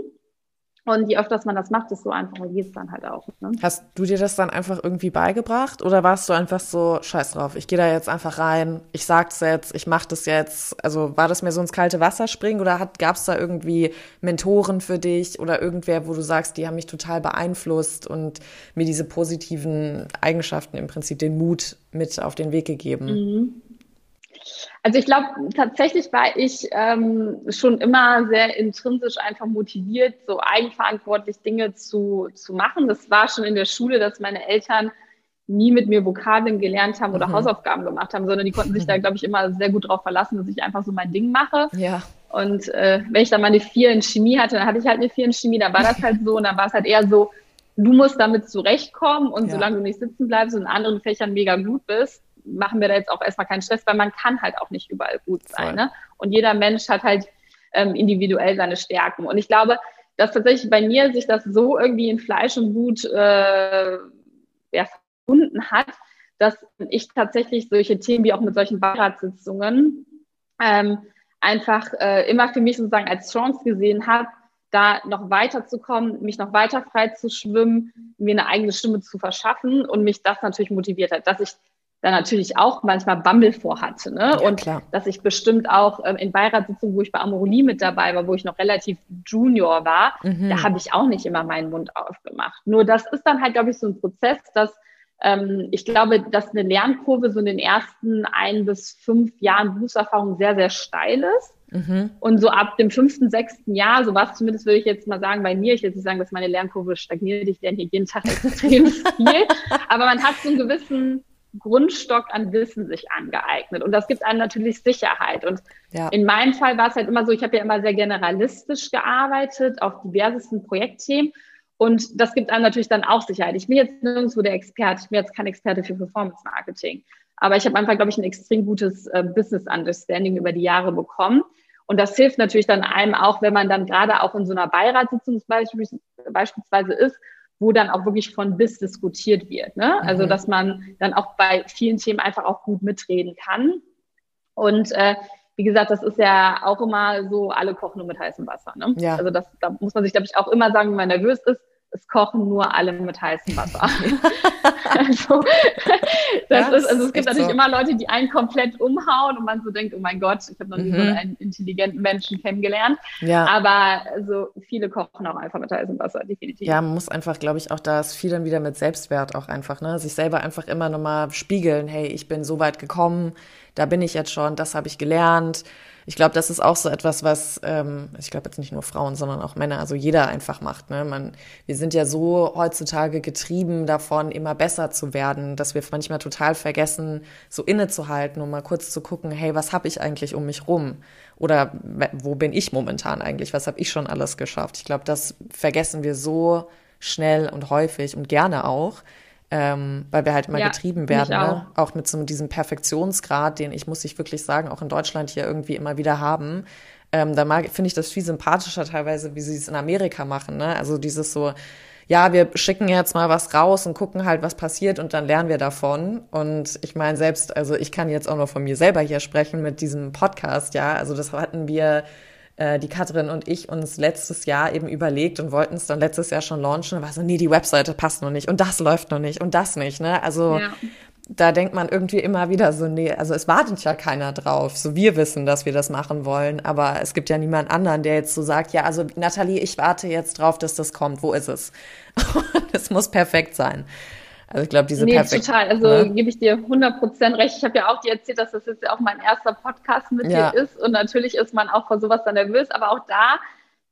und je öfter man das macht, desto einfacher geht es dann halt auch. Ne? Hast du dir das dann einfach irgendwie beigebracht oder warst du einfach so, scheiß drauf, ich gehe da jetzt einfach rein, ich sag's jetzt, ich mach das jetzt. Also war das mir so ins kalte Wasser springen oder gab es da irgendwie Mentoren für dich oder irgendwer, wo du sagst, die haben mich total beeinflusst und mir diese positiven Eigenschaften im Prinzip den Mut mit auf den Weg gegeben? Mhm. Also ich glaube, tatsächlich war ich ähm, schon immer sehr intrinsisch einfach motiviert, so eigenverantwortlich Dinge zu, zu machen. Das war schon in der Schule, dass meine Eltern nie mit mir Vokabeln gelernt haben oder mhm. Hausaufgaben gemacht haben, sondern die konnten sich da, glaube ich, immer sehr gut darauf verlassen, dass ich einfach so mein Ding mache. Ja. Und äh, wenn ich dann mal eine Vier in Chemie hatte, dann hatte ich halt eine Vier in Chemie, dann war das halt so und dann war es halt eher so, du musst damit zurechtkommen und ja. solange du nicht sitzen bleibst und in anderen Fächern mega gut bist, machen wir da jetzt auch erstmal keinen Stress, weil man kann halt auch nicht überall gut sein. Ne? Und jeder Mensch hat halt ähm, individuell seine Stärken. Und ich glaube, dass tatsächlich bei mir sich das so irgendwie in Fleisch und Blut äh, ja, verbunden hat, dass ich tatsächlich solche Themen wie auch mit solchen Beiratssitzungen ähm, einfach äh, immer für mich sozusagen als Chance gesehen habe, da noch weiterzukommen, mich noch weiter frei zu schwimmen, mir eine eigene Stimme zu verschaffen und mich das natürlich motiviert hat, dass ich da natürlich auch manchmal Bammel vorhatte. Ne? Ja, und klar. dass ich bestimmt auch ähm, in Beiratssitzungen, wo ich bei Amorelie mit dabei war, wo ich noch relativ Junior war, mhm. da habe ich auch nicht immer meinen Mund aufgemacht. Nur das ist dann halt, glaube ich, so ein Prozess, dass ähm, ich glaube, dass eine Lernkurve so in den ersten ein bis fünf Jahren Berufserfahrung sehr, sehr steil ist. Mhm. Und so ab dem fünften, sechsten Jahr, so was zumindest würde ich jetzt mal sagen bei mir, ich will nicht sagen, dass meine Lernkurve stagniert, ich lerne hier jeden Tag extrem viel, aber man hat so einen gewissen Grundstock an Wissen sich angeeignet. Und das gibt einem natürlich Sicherheit. Und ja. in meinem Fall war es halt immer so, ich habe ja immer sehr generalistisch gearbeitet auf diversesten Projektthemen. Und das gibt einem natürlich dann auch Sicherheit. Ich bin jetzt nirgendwo der Experte, ich bin jetzt kein Experte für Performance Marketing. Aber ich habe einfach, glaube ich, ein extrem gutes äh, Business Understanding über die Jahre bekommen. Und das hilft natürlich dann einem auch, wenn man dann gerade auch in so einer Beiratssitzung beispielsweise ist wo dann auch wirklich von bis diskutiert wird. Ne? Also, mhm. dass man dann auch bei vielen Themen einfach auch gut mitreden kann. Und äh, wie gesagt, das ist ja auch immer so, alle kochen nur mit heißem Wasser. Ne? Ja. Also das, da muss man sich, glaube ich, auch immer sagen, wenn man nervös ist, es kochen nur alle mit heißem Wasser. also, das ja, ist, also es gibt natürlich so. immer Leute, die einen komplett umhauen und man so denkt, oh mein Gott, ich habe noch nie mhm. so einen intelligenten Menschen kennengelernt. Ja. Aber also viele kochen auch einfach mit heißem Wasser, definitiv. Ja, man muss einfach, glaube ich, auch das viel dann wieder mit Selbstwert auch einfach, ne, sich selber einfach immer nochmal spiegeln, hey, ich bin so weit gekommen, da bin ich jetzt schon, das habe ich gelernt ich glaube, das ist auch so etwas, was ähm, ich glaube jetzt nicht nur Frauen, sondern auch Männer, also jeder einfach macht. Ne? Man, wir sind ja so heutzutage getrieben davon, immer besser zu werden, dass wir manchmal total vergessen, so innezuhalten und mal kurz zu gucken, hey, was habe ich eigentlich um mich rum? Oder wo bin ich momentan eigentlich? Was habe ich schon alles geschafft? Ich glaube, das vergessen wir so schnell und häufig und gerne auch ähm, weil wir halt immer ja, getrieben werden, auch. Ne? auch mit so diesem Perfektionsgrad, den ich, muss ich wirklich sagen, auch in Deutschland hier irgendwie immer wieder haben. Ähm, da finde ich das viel sympathischer teilweise, wie sie es in Amerika machen. Ne? Also dieses so, ja, wir schicken jetzt mal was raus und gucken halt, was passiert und dann lernen wir davon. Und ich meine selbst, also ich kann jetzt auch noch von mir selber hier sprechen mit diesem Podcast, ja. Also das hatten wir äh, die Katrin und ich uns letztes Jahr eben überlegt und wollten es dann letztes Jahr schon launchen. War so, nee, die Webseite passt noch nicht und das läuft noch nicht und das nicht. Ne? Also ja. da denkt man irgendwie immer wieder so, nee, also es wartet ja keiner drauf. So wir wissen, dass wir das machen wollen, aber es gibt ja niemand anderen, der jetzt so sagt, ja, also Nathalie, ich warte jetzt drauf, dass das kommt. Wo ist es? es muss perfekt sein. Also ich glaube, diese Nee, perfekt, total. Also ne? gebe ich dir 100% recht. Ich habe ja auch dir erzählt, dass das jetzt ja auch mein erster Podcast mit ja. dir ist. Und natürlich ist man auch vor sowas dann nervös. Aber auch da,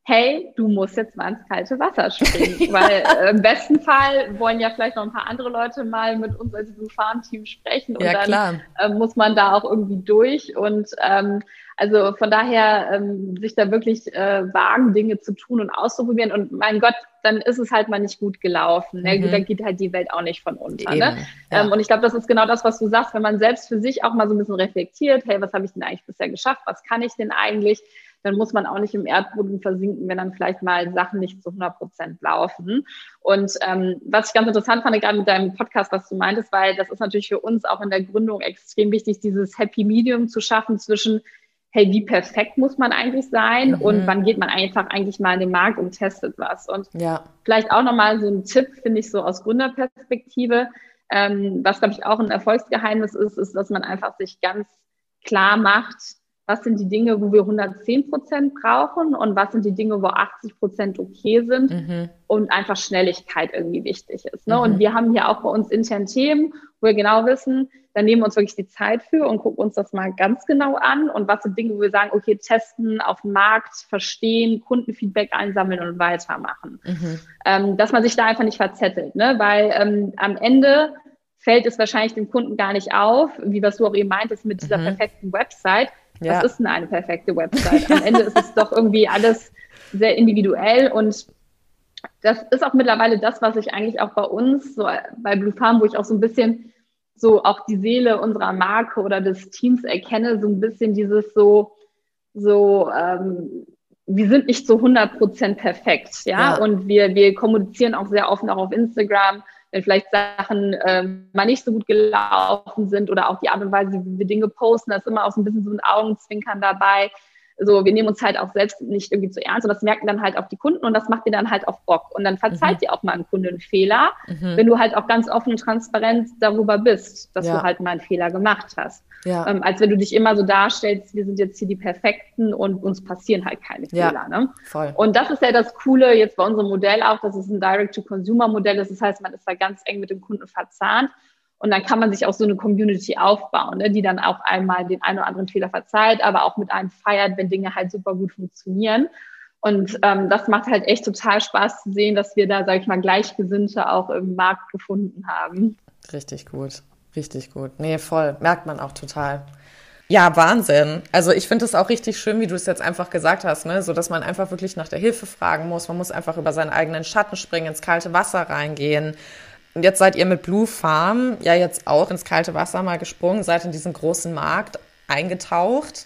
hey, du musst jetzt mal ins kalte Wasser springen. Weil äh, im besten Fall wollen ja vielleicht noch ein paar andere Leute mal mit uns als Blue Farm Team sprechen. Und ja, dann äh, muss man da auch irgendwie durch. Und ähm, also von daher ähm, sich da wirklich äh, wagen, Dinge zu tun und auszuprobieren. Und mein Gott, dann ist es halt mal nicht gut gelaufen. Ne? Mhm. Da geht halt die Welt auch nicht von unter. Ne? Ja. Ähm, und ich glaube, das ist genau das, was du sagst, wenn man selbst für sich auch mal so ein bisschen reflektiert, hey, was habe ich denn eigentlich bisher geschafft? Was kann ich denn eigentlich? Dann muss man auch nicht im Erdboden versinken, wenn dann vielleicht mal Sachen nicht zu 100 Prozent laufen. Und ähm, was ich ganz interessant fand, gerade mit deinem Podcast, was du meintest, weil das ist natürlich für uns auch in der Gründung extrem wichtig, dieses Happy Medium zu schaffen zwischen hey, wie perfekt muss man eigentlich sein mhm. und wann geht man einfach eigentlich mal in den Markt und testet was. Und ja. vielleicht auch nochmal so ein Tipp, finde ich so aus Gründerperspektive, ähm, was, glaube ich, auch ein Erfolgsgeheimnis ist, ist, dass man einfach sich ganz klar macht, was sind die Dinge, wo wir 110 Prozent brauchen und was sind die Dinge, wo 80 Prozent okay sind mhm. und einfach Schnelligkeit irgendwie wichtig ist. Ne? Mhm. Und wir haben hier auch bei uns intern Themen, wo wir genau wissen, dann nehmen wir uns wirklich die Zeit für und gucken uns das mal ganz genau an und was sind Dinge, wo wir sagen, okay, testen, auf dem Markt, verstehen, Kundenfeedback einsammeln und weitermachen. Mhm. Ähm, dass man sich da einfach nicht verzettelt, ne? weil ähm, am Ende fällt es wahrscheinlich dem Kunden gar nicht auf, wie was du auch eben meintest mit dieser mhm. perfekten Website, ja. Was ist denn eine perfekte Website? Am Ende ist es doch irgendwie alles sehr individuell und das ist auch mittlerweile das, was ich eigentlich auch bei uns, so bei Blue Farm, wo ich auch so ein bisschen so auch die Seele unserer Marke oder des Teams erkenne, so ein bisschen dieses so, so, ähm, wir sind nicht zu 100 Prozent perfekt, ja? ja, und wir, wir kommunizieren auch sehr offen auch auf Instagram, wenn vielleicht Sachen ähm, mal nicht so gut gelaufen sind oder auch die Art und Weise, wie wir Dinge posten, da ist immer auch so ein bisschen so ein Augenzwinkern dabei so, wir nehmen uns halt auch selbst nicht irgendwie zu ernst und das merken dann halt auch die Kunden und das macht dir dann halt auch Bock. Und dann verzeiht mhm. dir auch mal ein Kunde einen Fehler, mhm. wenn du halt auch ganz offen und transparent darüber bist, dass ja. du halt mal einen Fehler gemacht hast. Ja. Ähm, als wenn du dich immer so darstellst, wir sind jetzt hier die Perfekten und uns passieren halt keine ja. Fehler. Ne? Voll. Und das ist ja das Coole jetzt bei unserem Modell auch, dass es ein Direct-to-Consumer-Modell ist. Das heißt, man ist da ganz eng mit dem Kunden verzahnt. Und dann kann man sich auch so eine Community aufbauen, ne, die dann auch einmal den einen oder anderen Fehler verzeiht, aber auch mit einem feiert, wenn Dinge halt super gut funktionieren. Und ähm, das macht halt echt total Spaß zu sehen, dass wir da, sage ich mal, Gleichgesinnte auch im Markt gefunden haben. Richtig gut, richtig gut. Nee, voll, merkt man auch total. Ja, Wahnsinn. Also ich finde es auch richtig schön, wie du es jetzt einfach gesagt hast, ne? so dass man einfach wirklich nach der Hilfe fragen muss. Man muss einfach über seinen eigenen Schatten springen, ins kalte Wasser reingehen und jetzt seid ihr mit Blue Farm ja jetzt auch ins kalte Wasser mal gesprungen, seid in diesen großen Markt eingetaucht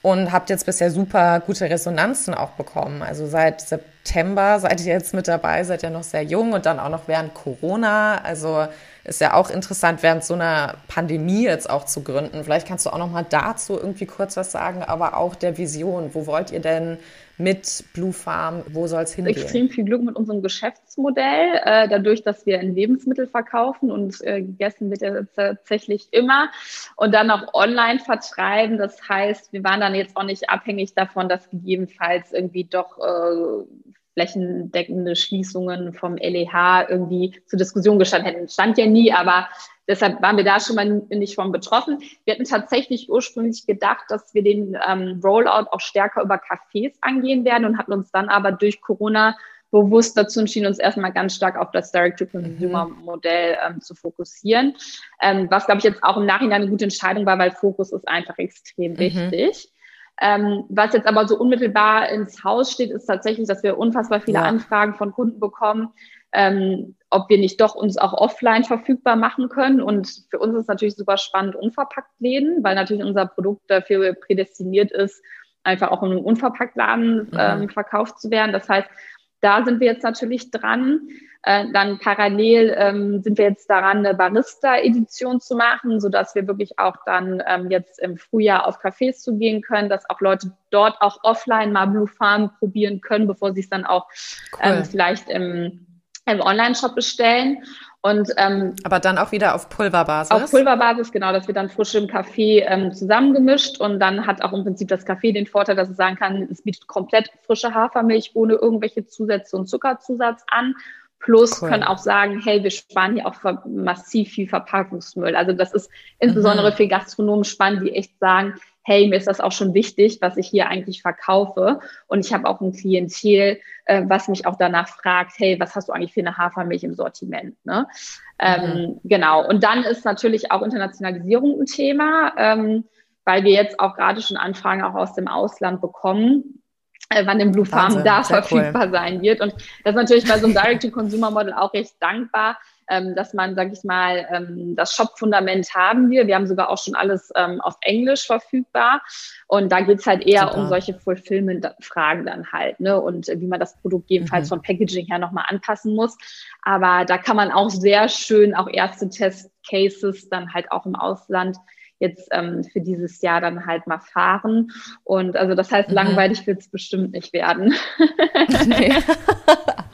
und habt jetzt bisher super gute Resonanzen auch bekommen. Also seit September seid ihr jetzt mit dabei, seid ja noch sehr jung und dann auch noch während Corona. Also ist ja auch interessant, während so einer Pandemie jetzt auch zu gründen. Vielleicht kannst du auch noch mal dazu irgendwie kurz was sagen, aber auch der Vision. Wo wollt ihr denn mit Blue Farm? Wo soll es hingehen? Extrem viel Glück mit unserem Geschäftsmodell. Äh, dadurch, dass wir in Lebensmittel verkaufen und äh, gegessen wird ja tatsächlich immer und dann auch online vertreiben. Das heißt, wir waren dann jetzt auch nicht abhängig davon, dass gegebenenfalls irgendwie doch äh, flächendeckende Schließungen vom LEH irgendwie zur Diskussion gestanden hätten. Stand ja nie, aber Deshalb waren wir da schon mal nicht von betroffen. Wir hatten tatsächlich ursprünglich gedacht, dass wir den ähm, Rollout auch stärker über Cafés angehen werden und hatten uns dann aber durch Corona bewusst dazu entschieden, uns erstmal ganz stark auf das Direct-to-Consumer-Modell ähm, zu fokussieren. Ähm, was, glaube ich, jetzt auch im Nachhinein eine gute Entscheidung war, weil Fokus ist einfach extrem mhm. wichtig. Ähm, was jetzt aber so unmittelbar ins Haus steht, ist tatsächlich, dass wir unfassbar viele ja. Anfragen von Kunden bekommen, ähm, ob wir nicht doch uns auch offline verfügbar machen können. Und für uns ist natürlich super spannend unverpackt Läden, weil natürlich unser Produkt dafür prädestiniert ist, einfach auch in einem Unverpacktladen mhm. ähm, verkauft zu werden. Das heißt, da sind wir jetzt natürlich dran. Äh, dann parallel ähm, sind wir jetzt daran, eine Barista-Edition zu machen, sodass wir wirklich auch dann ähm, jetzt im Frühjahr auf Cafés zu gehen können, dass auch Leute dort auch offline mal Blue Farm probieren können, bevor sie es dann auch cool. ähm, vielleicht im im Online-Shop bestellen. Und, ähm, Aber dann auch wieder auf Pulverbasis? Auf Pulverbasis, genau. Das wird dann frisch im Kaffee ähm, zusammengemischt. Und dann hat auch im Prinzip das Kaffee den Vorteil, dass es sagen kann, es bietet komplett frische Hafermilch ohne irgendwelche Zusätze und Zuckerzusatz an. Plus cool. können auch sagen, hey, wir sparen hier auch massiv viel Verpackungsmüll. Also das ist insbesondere mhm. für Gastronomen spannend, die echt sagen, hey, mir ist das auch schon wichtig, was ich hier eigentlich verkaufe. Und ich habe auch ein Klientel, äh, was mich auch danach fragt, hey, was hast du eigentlich für eine Hafermilch im Sortiment? Ne? Ähm, mhm. Ähm, genau. Und dann ist natürlich auch Internationalisierung ein Thema, ähm, weil wir jetzt auch gerade schon Anfragen auch aus dem Ausland bekommen äh, wann im Blue Farm Wahnsinn, da verfügbar cool. sein wird. Und das ist natürlich bei so einem Direct-to-Consumer-Model auch recht dankbar, ähm, dass man, sag ich mal, ähm, das Shop-Fundament haben wir. Wir haben sogar auch schon alles ähm, auf Englisch verfügbar. Und da geht's halt eher Super. um solche Fulfillment-Fragen dann halt, ne? Und wie man das Produkt jedenfalls mhm. vom Packaging her nochmal anpassen muss. Aber da kann man auch sehr schön auch erste Test-Cases dann halt auch im Ausland jetzt ähm, für dieses Jahr dann halt mal fahren. Und also das heißt, mhm. langweilig wird es bestimmt nicht werden. nee.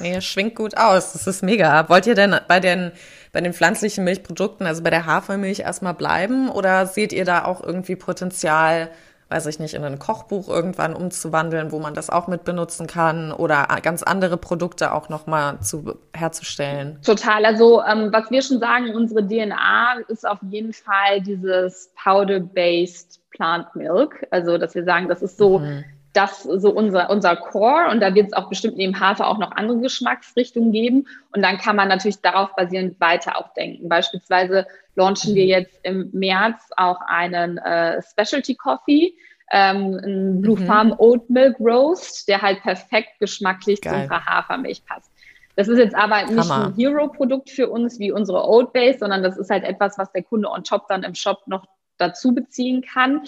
nee, schwingt gut aus. Das ist mega. Wollt ihr denn bei den bei den pflanzlichen Milchprodukten, also bei der Hafermilch erstmal bleiben oder seht ihr da auch irgendwie Potenzial, weiß ich nicht, in ein Kochbuch irgendwann umzuwandeln, wo man das auch mit benutzen kann oder ganz andere Produkte auch nochmal zu, herzustellen? Total. Also, ähm, was wir schon sagen, unsere DNA ist auf jeden Fall dieses Powder-based Plant Milk. Also, dass wir sagen, das ist so mhm das so unser, unser Core und da wird es auch bestimmt neben Hafer auch noch andere Geschmacksrichtungen geben und dann kann man natürlich darauf basierend weiter auch denken. Beispielsweise launchen wir jetzt im März auch einen äh, Specialty Coffee, ähm, ein Blue mhm. Farm Oat Milk Roast, der halt perfekt geschmacklich Geil. zum Hafermilch passt. Das ist jetzt aber nicht Hammer. ein Hero-Produkt für uns wie unsere Oat Base, sondern das ist halt etwas, was der Kunde on top dann im Shop noch dazu beziehen kann.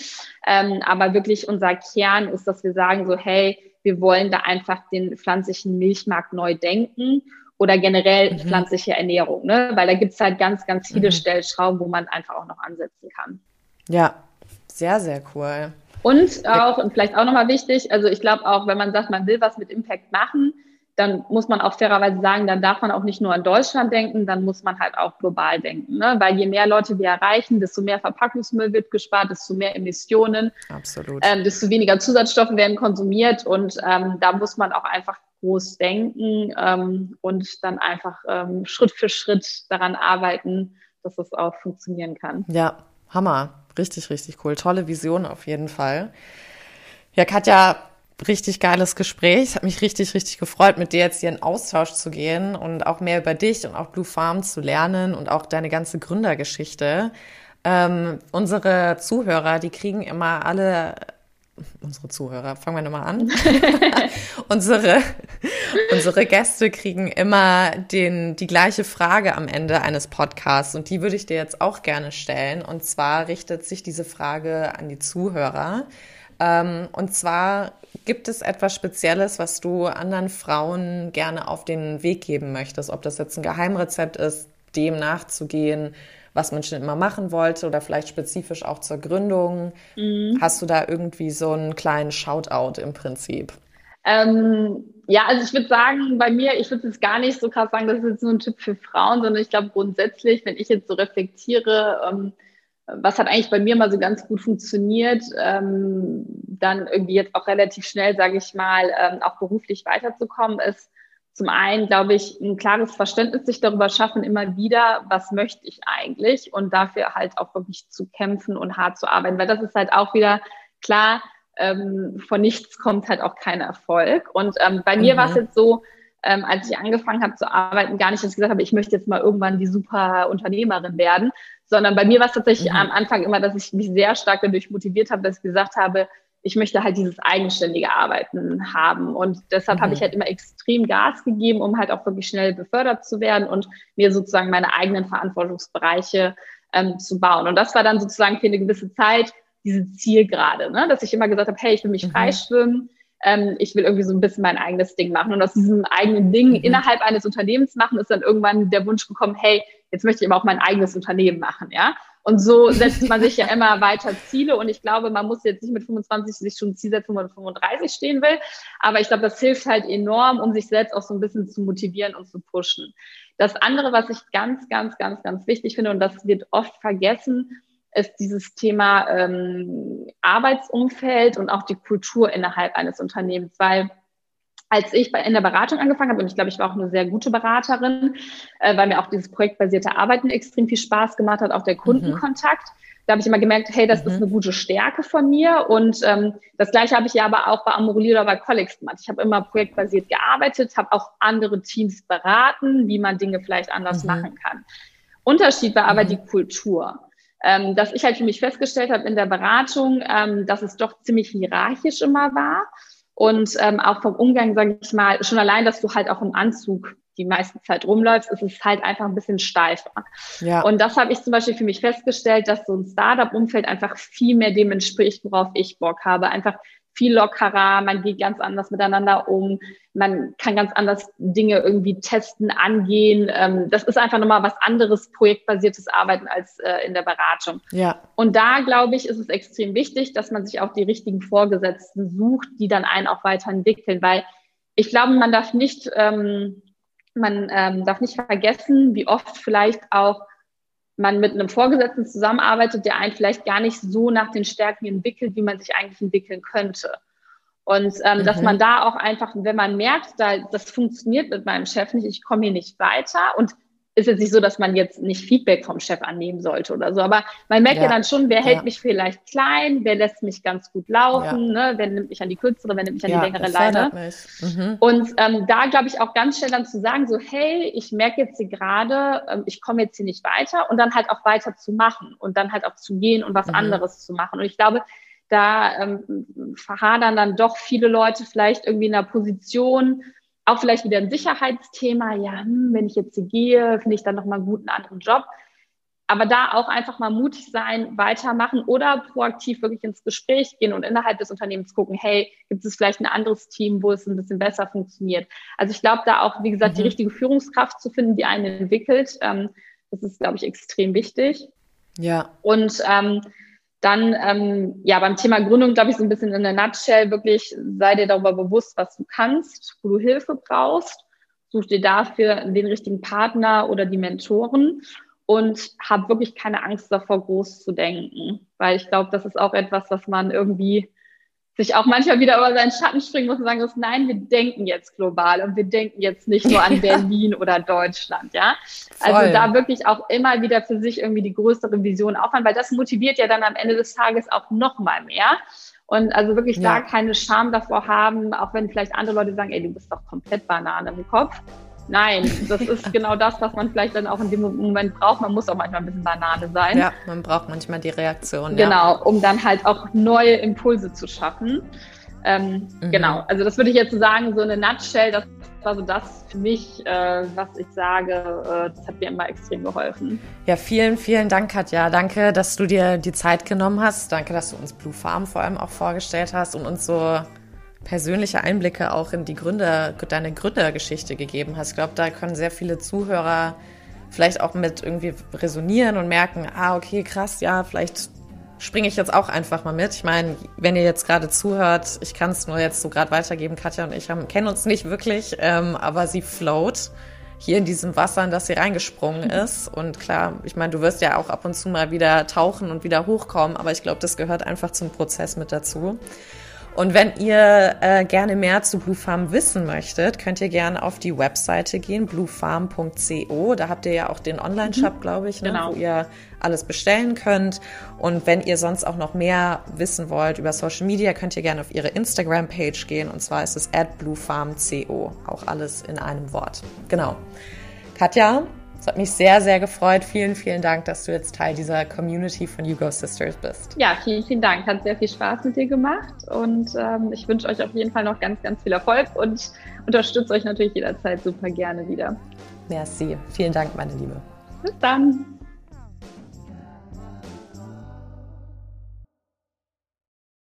Ähm, aber wirklich unser Kern ist, dass wir sagen so, hey, wir wollen da einfach den pflanzlichen Milchmarkt neu denken oder generell mhm. pflanzliche Ernährung, ne? weil da gibt es halt ganz, ganz viele mhm. Stellschrauben, wo man einfach auch noch ansetzen kann. Ja, sehr, sehr cool. Und auch, und vielleicht auch nochmal wichtig, also ich glaube auch, wenn man sagt, man will was mit Impact machen, dann muss man auch fairerweise sagen, dann darf man auch nicht nur an Deutschland denken, dann muss man halt auch global denken. Ne? Weil je mehr Leute wir erreichen, desto mehr Verpackungsmüll wird gespart, desto mehr Emissionen, Absolut. Ähm, desto weniger Zusatzstoffe werden konsumiert und ähm, da muss man auch einfach groß denken ähm, und dann einfach ähm, Schritt für Schritt daran arbeiten, dass es auch funktionieren kann. Ja, Hammer. Richtig, richtig cool. Tolle Vision auf jeden Fall. Ja, Katja, richtig geiles Gespräch. Es hat mich richtig, richtig gefreut, mit dir jetzt hier in Austausch zu gehen und auch mehr über dich und auch Blue Farm zu lernen und auch deine ganze Gründergeschichte. Ähm, unsere Zuhörer, die kriegen immer alle unsere Zuhörer, fangen wir nochmal an. unsere, unsere Gäste kriegen immer den, die gleiche Frage am Ende eines Podcasts und die würde ich dir jetzt auch gerne stellen. Und zwar richtet sich diese Frage an die Zuhörer. Ähm, und zwar gibt es etwas Spezielles, was du anderen Frauen gerne auf den Weg geben möchtest? Ob das jetzt ein Geheimrezept ist, dem nachzugehen, was man schon immer machen wollte oder vielleicht spezifisch auch zur Gründung. Mhm. Hast du da irgendwie so einen kleinen Shoutout im Prinzip? Ähm, ja, also ich würde sagen, bei mir, ich würde jetzt gar nicht so krass sagen, das ist jetzt nur ein Tipp für Frauen, sondern ich glaube grundsätzlich, wenn ich jetzt so reflektiere, ähm, was hat eigentlich bei mir mal so ganz gut funktioniert, ähm, dann irgendwie jetzt auch relativ schnell, sage ich mal, ähm, auch beruflich weiterzukommen, ist zum einen, glaube ich, ein klares Verständnis sich darüber schaffen, immer wieder, was möchte ich eigentlich und dafür halt auch wirklich zu kämpfen und hart zu arbeiten, weil das ist halt auch wieder klar, ähm, von nichts kommt halt auch kein Erfolg. Und ähm, bei mir war es mhm. jetzt so, ähm, als ich angefangen habe zu arbeiten, gar nicht, dass ich gesagt habe, ich möchte jetzt mal irgendwann die super Unternehmerin werden, sondern bei mir war es tatsächlich mhm. am Anfang immer, dass ich mich sehr stark dadurch motiviert habe, dass ich gesagt habe, ich möchte halt dieses eigenständige Arbeiten haben. Und deshalb mhm. habe ich halt immer extrem Gas gegeben, um halt auch wirklich schnell befördert zu werden und mir sozusagen meine eigenen Verantwortungsbereiche ähm, zu bauen. Und das war dann sozusagen für eine gewisse Zeit diese Zielgerade, ne? dass ich immer gesagt habe, hey, ich will mich mhm. freischwimmen, ähm, ich will irgendwie so ein bisschen mein eigenes Ding machen. Und aus diesem eigenen Ding mhm. innerhalb eines Unternehmens machen, ist dann irgendwann der Wunsch gekommen, hey, jetzt möchte ich aber auch mein eigenes Unternehmen machen, ja. Und so setzt man sich ja immer weiter Ziele. Und ich glaube, man muss jetzt nicht mit 25 sich schon ein Ziel setzen, wo man 35 stehen will. Aber ich glaube, das hilft halt enorm, um sich selbst auch so ein bisschen zu motivieren und zu pushen. Das andere, was ich ganz, ganz, ganz, ganz wichtig finde, und das wird oft vergessen, ist dieses Thema ähm, Arbeitsumfeld und auch die Kultur innerhalb eines Unternehmens, weil als ich bei, in der Beratung angefangen habe, und ich glaube, ich war auch eine sehr gute Beraterin, äh, weil mir auch dieses projektbasierte Arbeiten extrem viel Spaß gemacht hat, auch der Kundenkontakt. Mhm. Da habe ich immer gemerkt, hey, das mhm. ist eine gute Stärke von mir. Und ähm, das Gleiche habe ich ja aber auch bei Amorelie oder bei Collex gemacht. Ich habe immer projektbasiert gearbeitet, habe auch andere Teams beraten, wie man Dinge vielleicht anders mhm. machen kann. Unterschied war aber mhm. die Kultur ähm, dass ich halt für mich festgestellt habe in der Beratung, ähm, dass es doch ziemlich hierarchisch immer war. Und ähm, auch vom Umgang, sage ich mal, schon allein, dass du halt auch im Anzug die meiste Zeit rumläufst, ist es halt einfach ein bisschen steifer. Ja. Und das habe ich zum Beispiel für mich festgestellt, dass so ein Startup-Umfeld einfach viel mehr dem entspricht, worauf ich Bock habe. Einfach viel lockerer, man geht ganz anders miteinander um, man kann ganz anders Dinge irgendwie testen, angehen. Ähm, das ist einfach nochmal was anderes projektbasiertes Arbeiten als äh, in der Beratung. Ja. Und da, glaube ich, ist es extrem wichtig, dass man sich auch die richtigen Vorgesetzten sucht, die dann einen auch weiterentwickeln, weil ich glaube, man darf nicht, ähm, man ähm, darf nicht vergessen, wie oft vielleicht auch man mit einem Vorgesetzten zusammenarbeitet, der einen vielleicht gar nicht so nach den Stärken entwickelt, wie man sich eigentlich entwickeln könnte. Und ähm, mhm. dass man da auch einfach, wenn man merkt, da, das funktioniert mit meinem Chef nicht, ich komme hier nicht weiter und ist jetzt nicht so, dass man jetzt nicht Feedback vom Chef annehmen sollte oder so, aber man merkt ja, ja dann schon, wer hält mich vielleicht klein, wer lässt mich ganz gut laufen, ja. ne? wer nimmt mich an die kürzere, wer nimmt mich an die längere Leine. Mhm. Und ähm, da glaube ich auch ganz schnell dann zu sagen, so hey, ich merke jetzt hier gerade, ähm, ich komme jetzt hier nicht weiter und dann halt auch weiter zu machen und dann halt auch zu gehen und was mhm. anderes zu machen. Und ich glaube, Da ähm, verhadern dann doch viele Leute vielleicht irgendwie in einer Position, auch vielleicht wieder ein Sicherheitsthema. Ja, hm, wenn ich jetzt hier gehe, finde ich dann nochmal einen guten anderen Job aber da auch einfach mal mutig sein, weitermachen oder proaktiv wirklich ins Gespräch gehen und innerhalb des Unternehmens gucken, hey, gibt es vielleicht ein anderes Team, wo es ein bisschen besser funktioniert. Also ich glaube, da auch, wie gesagt, mhm. die richtige Führungskraft zu finden, die einen entwickelt, ähm, das ist, glaube ich, extrem wichtig. Ja. Und ähm, dann, ähm, ja, beim Thema Gründung, glaube ich, so ein bisschen in der Nutshell wirklich, sei dir darüber bewusst, was du kannst, wo du Hilfe brauchst, such dir dafür den richtigen Partner oder die Mentoren und habe wirklich keine Angst davor, groß zu denken, weil ich glaube, das ist auch etwas, was man irgendwie sich auch manchmal wieder über seinen Schatten springen muss und sagen muss, nein, wir denken jetzt global und wir denken jetzt nicht nur an Berlin oder Deutschland, ja. Also Voll. Also da wirklich auch immer wieder für sich irgendwie die größere Vision aufhören, weil das motiviert ja dann am Ende des Tages auch noch mal mehr. Und also wirklich ja. da keine Scham davor haben, auch wenn vielleicht andere Leute sagen, ey, du bist doch komplett Banane im Kopf. Nein, das ist genau das, was man vielleicht dann auch in dem Moment braucht. Man muss auch manchmal ein bisschen Banane sein. Ja, man braucht manchmal die Reaktion. Genau, ja. um dann halt auch neue Impulse zu schaffen. Ähm, mhm. Genau, also das würde ich jetzt sagen, so eine Nutshell, das war so das für mich, äh, was ich sage, äh, das hat mir immer extrem geholfen. Ja, vielen, vielen Dank, Katja. Danke, dass du dir die Zeit genommen hast. Danke, dass du uns Blue Farm vor allem auch vorgestellt hast und uns so persönliche Einblicke auch in die Gründer, deine Gründergeschichte gegeben hast. Ich glaube, da können sehr viele Zuhörer vielleicht auch mit irgendwie resonieren und merken, ah, okay, krass, ja, vielleicht springe ich jetzt auch einfach mal mit. Ich meine, wenn ihr jetzt gerade zuhört, ich kann es nur jetzt so gerade weitergeben, Katja und ich haben, kennen uns nicht wirklich, ähm, aber sie float hier in diesem Wasser, in das sie reingesprungen ist. Und klar, ich meine, du wirst ja auch ab und zu mal wieder tauchen und wieder hochkommen, aber ich glaube, das gehört einfach zum Prozess mit dazu. Und wenn ihr äh, gerne mehr zu Blue Farm wissen möchtet, könnt ihr gerne auf die Webseite gehen, bluefarm.co. Da habt ihr ja auch den Online-Shop, mhm. glaube ich, ne, genau. wo ihr alles bestellen könnt. Und wenn ihr sonst auch noch mehr wissen wollt über Social Media, könnt ihr gerne auf ihre Instagram-Page gehen. Und zwar ist es at bluefarmco. Auch alles in einem Wort. Genau. Katja, es hat mich sehr, sehr gefreut. Vielen, vielen Dank, dass du jetzt Teil dieser Community von You Go Sisters bist. Ja, vielen, vielen Dank. Hat sehr viel Spaß mit dir gemacht und ähm, ich wünsche euch auf jeden Fall noch ganz, ganz viel Erfolg und unterstütze euch natürlich jederzeit super gerne wieder. Merci. Vielen Dank, meine Liebe. Bis dann.